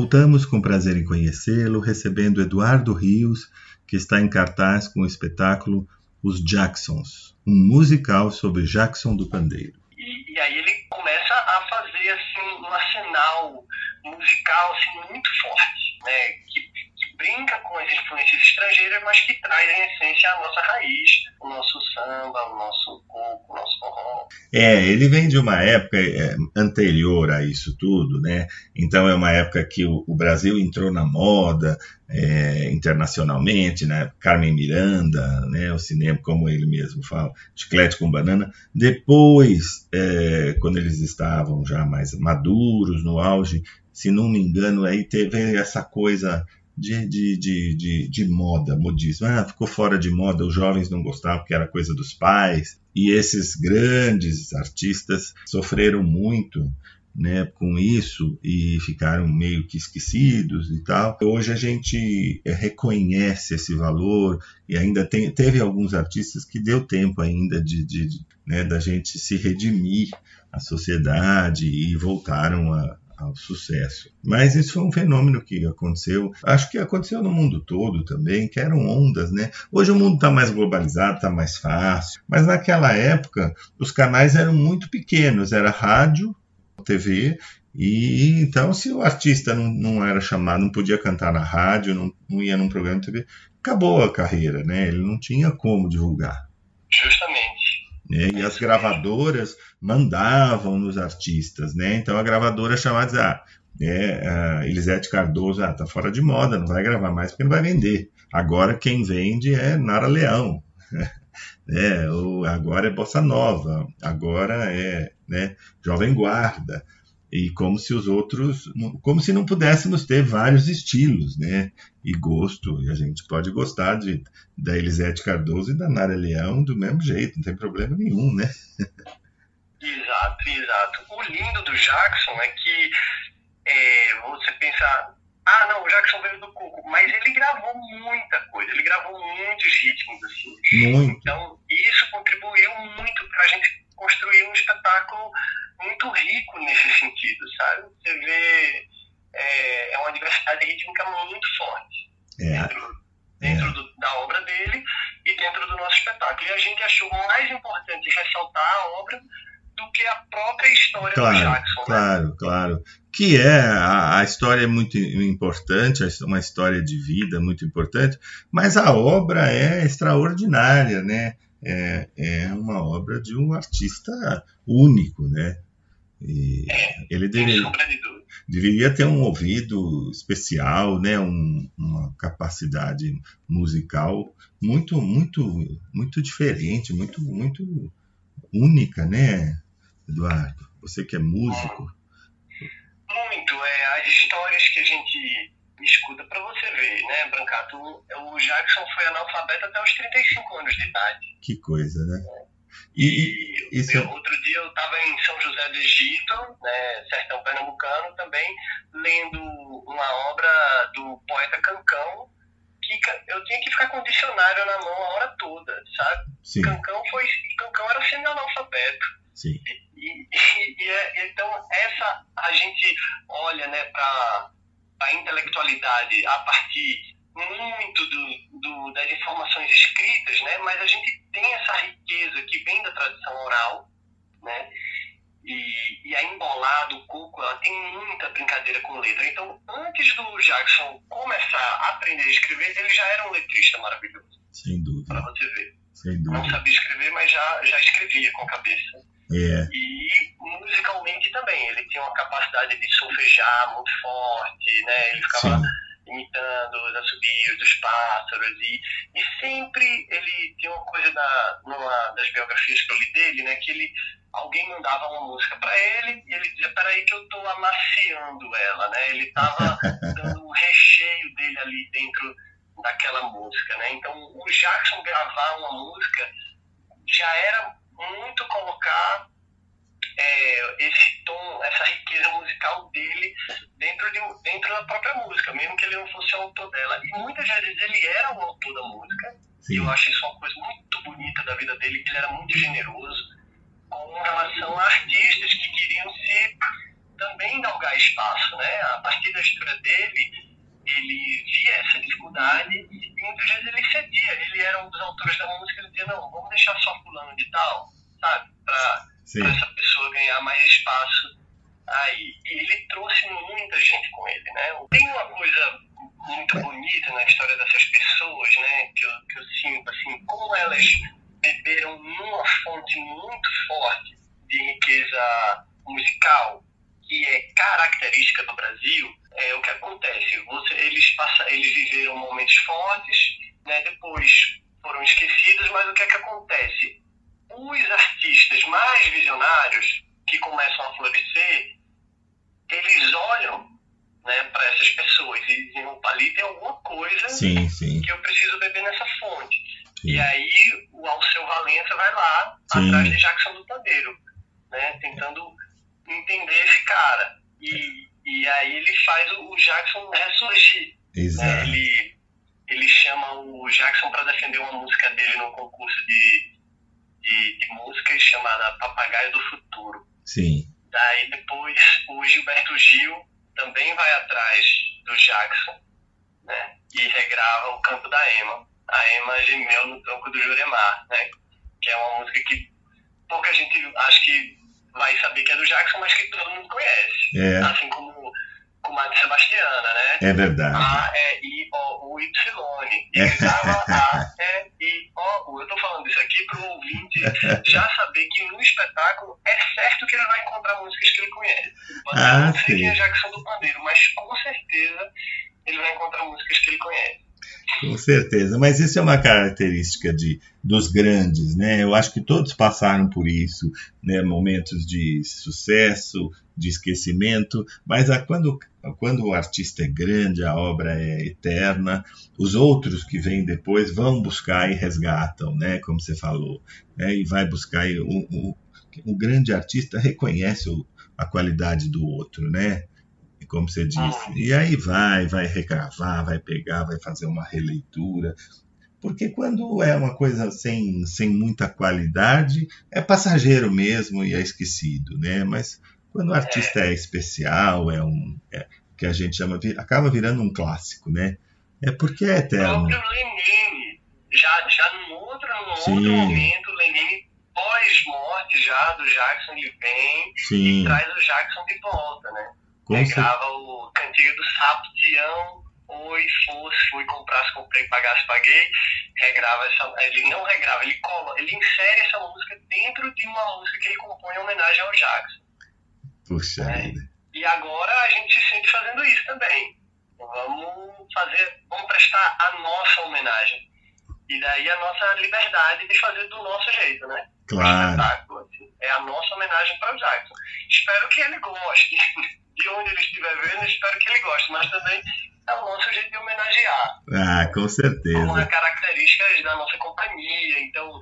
B: Voltamos com prazer em conhecê-lo, recebendo Eduardo Rios, que está em cartaz com o espetáculo Os Jacksons, um musical sobre Jackson do Pandeiro.
F: E, e aí ele começa a fazer assim, um arsenal musical assim, muito forte, né? que, brinca com as influências estrangeiras, mas que traz em essência a nossa raiz, o nosso samba, o nosso coco, o nosso forró.
B: É, ele vem de uma época é, anterior a isso tudo, né? Então é uma época que o, o Brasil entrou na moda é, internacionalmente, né? Carmen Miranda, né? O cinema, como ele mesmo fala, chiclete com banana. Depois, é, quando eles estavam já mais maduros, no auge, se não me engano, aí teve essa coisa de, de, de, de, de moda, modismo. Ah, ficou fora de moda, os jovens não gostavam porque era coisa dos pais. E esses grandes artistas sofreram muito né, com isso e ficaram meio que esquecidos e tal. Hoje a gente eh, reconhece esse valor e ainda tem, teve alguns artistas que deu tempo ainda de, de, de né, da gente se redimir a sociedade e voltaram a, ao sucesso. Mas isso foi um fenômeno que aconteceu, acho que aconteceu no mundo todo também, que eram ondas, né? Hoje o mundo está mais globalizado, está mais fácil, mas naquela época os canais eram muito pequenos, era rádio, TV, e então se o artista não, não era chamado, não podia cantar na rádio, não, não ia num programa de TV, acabou a carreira, né? Ele não tinha como divulgar.
F: Justamente.
B: Né? E as gravadoras mandavam nos artistas, né? Então a gravadora chamava ah, é, a Elisete Cardoso, ah, tá fora de moda, não vai gravar mais porque não vai vender. Agora quem vende é Nara Leão, é, ou agora é Bossa Nova, agora é né, Jovem Guarda e como se os outros, como se não pudéssemos ter vários estilos, né? E gosto, e a gente pode gostar de da Elisete Cardoso e da Nara Leão do mesmo jeito, não tem problema nenhum, né?
F: Exato, exato. O lindo do Jackson é que é, você pensa, ah, não, o Jackson veio do Cuco, mas ele gravou muita coisa, ele gravou muitos ritmos, assim.
B: Muito.
F: Então, isso contribuiu muito para a gente construir um espetáculo muito rico nesse sentido, sabe? Você vê, é, é uma diversidade rítmica muito forte
B: é.
F: dentro, dentro
B: é.
F: do, da obra dele e dentro do nosso espetáculo. E a gente achou mais importante ressaltar a obra do que a própria história
B: claro,
F: do Jackson.
B: Claro,
F: né?
B: claro. Que é, a, a, história é muito importante, uma história de vida muito importante, mas a obra é extraordinária, né? É, é uma obra de um artista único, né? E ele deveria, deveria ter um ouvido especial, né? Um, uma capacidade musical muito, muito, muito diferente, muito, muito única, né, Eduardo? Você que é músico.
F: Muito, é as histórias que a gente escuta para você ver, né, Brancato? O Jackson foi analfabeto até os 35 anos de idade.
B: Que coisa, né?
F: E, e eu, outro dia eu estava em São José do Egito, né, sertão pernambucano, também lendo uma obra do poeta Cancão, que eu tinha que ficar com o dicionário na mão a hora toda, sabe?
B: Sim.
F: Cancão foi, Cancão era semi-analfabeto.
B: Sim.
F: E, e, e, é, então essa a gente olha, né, para a intelectualidade a partir muito do, do, das informações escritas, né? Mas a gente tem essa riqueza que vem da tradição oral, né? E, e a embolada, o coco, ela tem muita brincadeira com letra. Então, antes do Jackson começar a aprender a escrever, ele já era um letrista maravilhoso.
B: Sem dúvida.
F: Para você ver.
B: Sem dúvida.
F: Não sabia escrever, mas já, já escrevia com a cabeça.
B: É.
F: E musicalmente também. Ele tinha uma capacidade de solfejar muito forte, né? Ele ficava. Sim imitando os assobios dos pássaros e, e sempre ele tinha uma coisa da, numa das biografias que eu li dele, né, que ele alguém mandava uma música para ele e ele dizia, peraí que eu tô amaciando ela, né, ele tava dando o recheio dele ali dentro daquela música, né, então o Jackson gravar uma música já era muito colocar é, esse tom, essa riqueza musical dele dentro, de, dentro da própria música, mesmo que ele não fosse o autor dela. E muitas vezes ele era o autor da música, Sim. e eu acho isso uma coisa muito bonita da vida dele, que ele era muito generoso com relação a artistas que queriam se também galgar espaço, né? A partir da história dele, ele via essa dificuldade e muitas vezes ele cedia. Ele era um dos autores da música, ele dizia, não, vamos deixar só fulano de tal, sabe? Para essa pessoa ganhar mais espaço aí. E ele trouxe muita gente com ele, né? Tem uma coisa muito bonita na história dessas pessoas, né? Que eu, que eu sinto, assim, como elas beberam numa fonte muito forte de riqueza musical, que é característica do Brasil, é o que acontece. Você, eles, passa, eles viveram momentos fortes, né, depois foram esquecidos, mas o que é que acontece? Os artistas mais visionários que começam a florescer, eles olham né, para essas pessoas e dizem, opa, ali tem alguma coisa
B: sim, sim.
F: que eu preciso beber nessa fonte. Sim. E aí o Alceu Valença vai lá, atrás de Jackson do Pandeiro, né, tentando entender esse cara. E, e aí ele faz o Jackson ressurgir.
B: Né? Exato.
F: Né? Ele, ele chama o Jackson para defender uma música dele no concurso de, de, de músicas chamada Papagaio do Futuro.
B: Sim.
F: Daí depois o Gilberto Gil também vai atrás do Jackson, né? E regrava o Campo da Ema. A Ema gemeu no tronco do Juremar, né? Que é uma música que pouca gente acho que vai saber que é do Jackson, mas que todo mundo conhece.
B: É.
F: Assim como com a de Sebastiana, né?
B: É verdade.
F: A, E, I, O, U, Y. E gritava A, E, I, O, U. Eu tô falando isso aqui pro ouvinte já saber que no espetáculo é certo que ele vai encontrar músicas que ele conhece. Pode
B: ah,
F: não ser a Jackson do Pandeiro, mas com certeza ele vai encontrar músicas que ele conhece.
B: Com certeza, mas isso é uma característica de, dos grandes, né? Eu acho que todos passaram por isso, né? Momentos de sucesso, de esquecimento, mas a, quando, quando o artista é grande, a obra é eterna, os outros que vêm depois vão buscar e resgatam, né? Como você falou, né? E vai buscar e o, o, o grande artista reconhece o, a qualidade do outro, né? como você disse. E aí vai, vai regravar, vai pegar, vai fazer uma releitura. Porque quando é uma coisa sem, sem muita qualidade, é passageiro mesmo e é esquecido, né? Mas quando o artista é, é especial, é um. É, que a gente chama, acaba virando um clássico, né? É porque é eterno.
F: O próprio Lenine, já, já num outro, num outro momento, Lenine pós-morte já do Jackson, ele vem
B: Sim.
F: e traz o Jackson de volta, né?
B: Com
F: Pegava o cantiga do sapo, Tião, oi, fosse, fui, comprasse, comprei, pagasse, paguei. Regrava essa. Ele não regrava, ele, cola, ele insere essa música dentro de uma música que ele compõe em homenagem ao Jackson.
B: Puxa
F: né? E agora a gente se sente fazendo isso também. Vamos fazer, vamos prestar a nossa homenagem. E daí a nossa liberdade de fazer do nosso jeito, né?
B: Claro.
F: Assim. É a nossa homenagem para o Jackson. Espero que ele goste. de onde ele estiver vendo, espero que ele goste, mas também é o nosso jeito de homenagear.
B: Ah, com certeza.
F: Uma característica da nossa companhia, então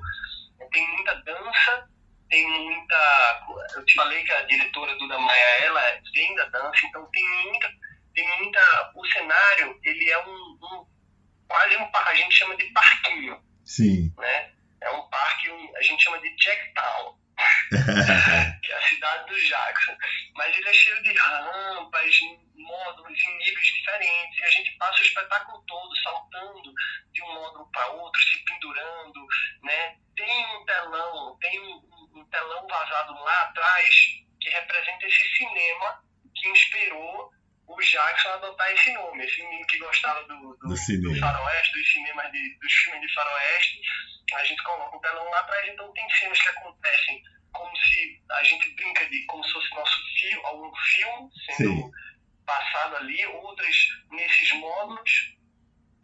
F: tem muita dança, tem muita. Eu te falei que a diretora Duda Maia, ela vem da dança, então tem muita. Tem muita. O cenário, ele é um, um quase um a gente chama de parquinho.
B: Sim.
F: Né? É um parque, um, a gente chama de Jacktown. Que é a cidade do Jackson. Mas ele é cheio de rampas, módulos em níveis diferentes, e a gente passa o espetáculo todo saltando de um módulo para outro, se pendurando, né? Tem um telão, tem um, um telão vazado lá atrás que representa esse cinema que inspirou o Jackson adotar esse nome. Esse menino que gostava do, do,
B: do,
F: do faroeste, dos cinemas de, dos filmes de faroeste, a gente coloca um telão lá atrás, então tem cenas que acontecem como se a gente brinca de como se fosse nosso filme, algum filme sendo Sim. passado ali, outras nesses módulos,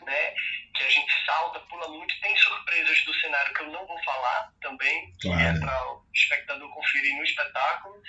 F: né? Que a gente salta, pula muito, tem surpresas do cenário que eu não vou falar também,
B: claro.
F: que é para o espectador conferir no espetáculo.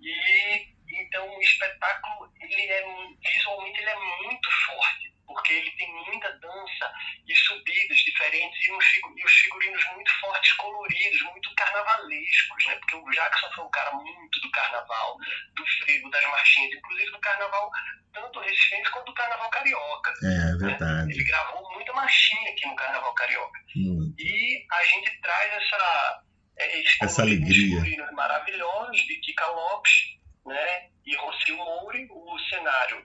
F: E então o espetáculo ele é visualmente ele é muito forte porque ele tem muita dança e subidas diferentes e, e os figurinos muito fortes, coloridos, muito carnavalescos, né? Porque o Jackson foi um cara muito do carnaval, do frevo, das marchinhas, inclusive do carnaval tanto recifense quanto do carnaval carioca.
B: É, é verdade.
F: Né? Ele gravou muita marchinha aqui no carnaval carioca.
B: Muito.
F: E a gente traz essa,
B: essa alegria.
F: maravilhosos de Kika Lopes, né? E Rocio Mouri, o cenário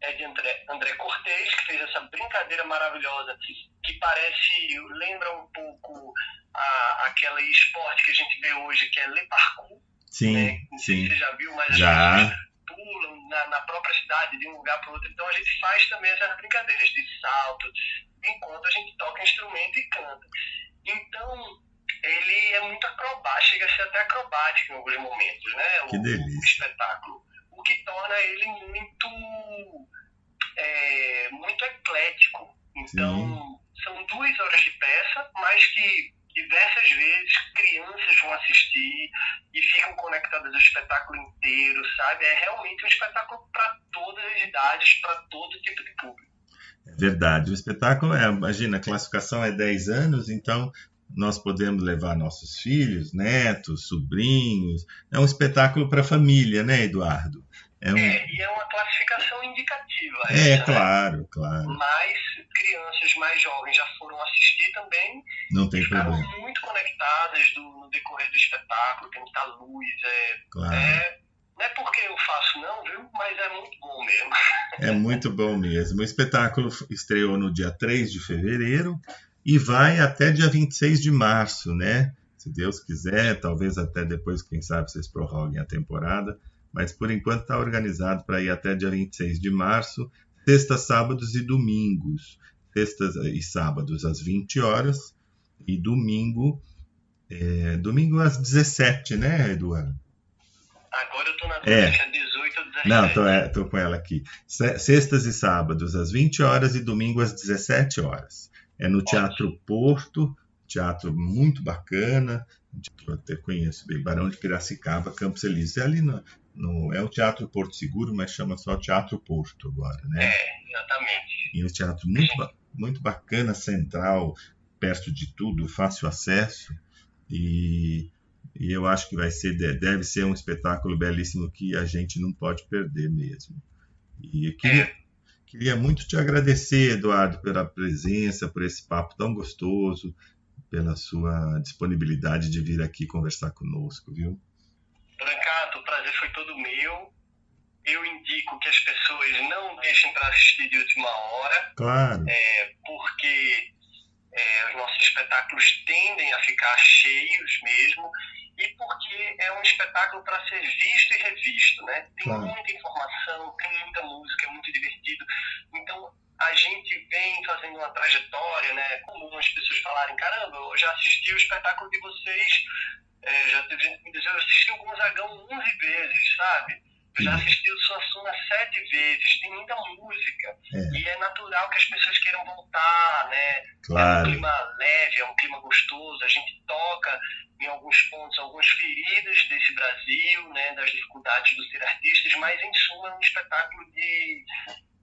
F: é de André, André Cortez, que fez essa brincadeira maravilhosa, que parece, lembra um pouco a, aquele esporte que a gente vê hoje, que é Le Parcours.
B: Sim,
F: né?
B: Sim.
F: você já viu, mas
B: Já.
F: as pessoas pulam na, na própria cidade de um lugar para o outro. Então a gente faz também essas brincadeiras de salto, enquanto a gente toca instrumento e canta. Então, ele é muito acrobático, chega a ser até acrobático em alguns momentos, né?
B: Que
F: o,
B: delícia.
F: o espetáculo. O que torna ele muito, é, muito eclético. Então, são duas horas de peça, mas que diversas vezes crianças vão assistir e ficam conectadas ao espetáculo inteiro, sabe? É realmente um espetáculo para todas as idades, para todo tipo de público.
B: É verdade. O espetáculo é, imagina, a classificação é 10 anos, então nós podemos levar nossos filhos, netos, sobrinhos. É um espetáculo para a família, né, Eduardo? É, um...
F: É, e é uma classificação indicativa.
B: é
F: essa, né?
B: claro, claro.
F: Mas crianças mais jovens já foram assistir também
B: Não tem
F: ficaram
B: problema.
F: muito conectadas do, no decorrer do espetáculo, tem muita luz. É,
B: Claro.
F: é, não é porque eu faço, não, viu? Mas é muito bom mesmo.
B: É muito bom mesmo. O espetáculo estreou no dia 3 de fevereiro e vai até dia 26 de março, né? Se Deus quiser, talvez até depois, quem sabe, vocês prorroguem a temporada. Mas por enquanto está organizado para ir até dia 26 de março, sextas, sábados e domingos. Sextas e sábados às 20 horas e domingo, é, domingo às 17, né, Eduardo?
F: Agora eu tô na
B: É.
F: dúvida se é 18 ou 17.
B: Não, tô, é, tô com ela aqui. Se- Sextas e sábados às 20 horas e domingo às 17 horas. É no Teatro Porto, teatro muito bacana. Eu até conheço bem, Barão de Piracicaba, Campos Elíseos. É ali no, no- é o Teatro Porto Seguro, mas chama só Teatro Porto agora, né?
F: É, exatamente.
B: E é um teatro muito, ba- muito bacana, central, perto de tudo, fácil acesso. E, e eu acho que vai ser, de- deve ser um espetáculo belíssimo que a gente não pode perder mesmo. E eu queria, queria muito te agradecer, Eduardo, pela presença, por esse papo tão gostoso, pela sua disponibilidade de vir aqui conversar conosco, viu?
F: Brancato, o prazer foi todo meu. Eu indico que as pessoas não deixem para assistir de última hora.
B: Claro,
F: porque é, os nossos espetáculos tendem a ficar cheios mesmo e porque é um espetáculo para ser visto e revisto, né? Tem
B: Claro.
F: muita informação, tem muita música, é muito divertido. Então a gente vem fazendo uma trajetória, né? É comum as pessoas falarem, caramba, eu já assisti o espetáculo de vocês, é, já teve gente que me diz, eu assisti o Gonzagão 11 vezes, sabe? Já assisti o Suassuna sete vezes, tem muita música.
B: É.
F: E é natural que as pessoas queiram voltar, né? É um
B: claro.
F: clima leve, é um clima gostoso. A gente toca em alguns pontos algumas feridas desse Brasil, né, das dificuldades do ser artistas, mas em suma é um espetáculo de,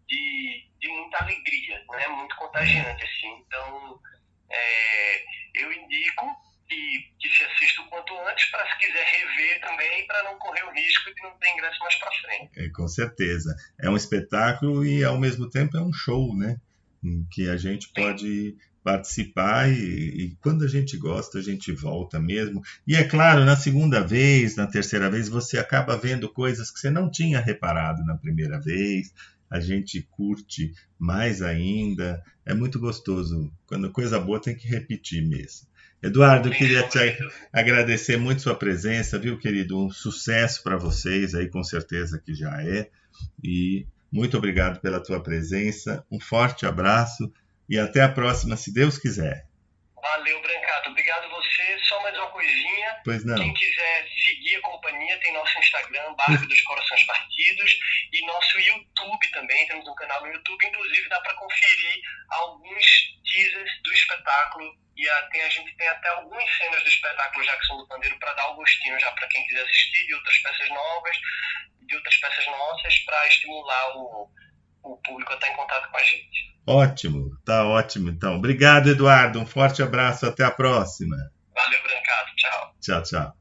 F: de, de muita alegria, né, muito contagiante assim. Então é, eu indico que, que antes para se quiser rever também para não correr o risco de não ter ingresso mais para frente.
B: É, com certeza. É um espetáculo e, ao mesmo tempo, é um show, né? Em que a gente pode participar e, e quando a gente gosta, a gente volta mesmo. E é claro, na segunda vez, na terceira vez, você acaba vendo coisas que você não tinha reparado na primeira vez. A gente curte mais ainda. É muito gostoso. Quando coisa boa tem que repetir mesmo. Eduardo, eu queria te agradecer muito sua presença, viu, querido? Um sucesso para vocês aí, com certeza que já é. E muito obrigado pela tua presença. Um forte abraço e até a próxima, se Deus quiser.
F: Valeu, Brancato. Obrigado a você. Só mais uma coisinha.
B: Pois não.
F: Quem quiser seguir a companhia, tem nosso Instagram, Barco dos Corações Partidos, e nosso YouTube também. Temos um canal no YouTube, inclusive dá para conferir alguns teasers do espetáculo. E a, tem, a gente tem até algumas cenas do espetáculo Jackson do Pandeiro para dar o gostinho já para quem quiser assistir, de outras peças novas, de outras peças nossas, para estimular o, o público a estar em contato com a gente.
B: Ótimo, tá ótimo então. Obrigado, Eduardo. Um forte abraço, até a próxima.
F: Valeu, Brancato. Tchau.
B: Tchau, tchau.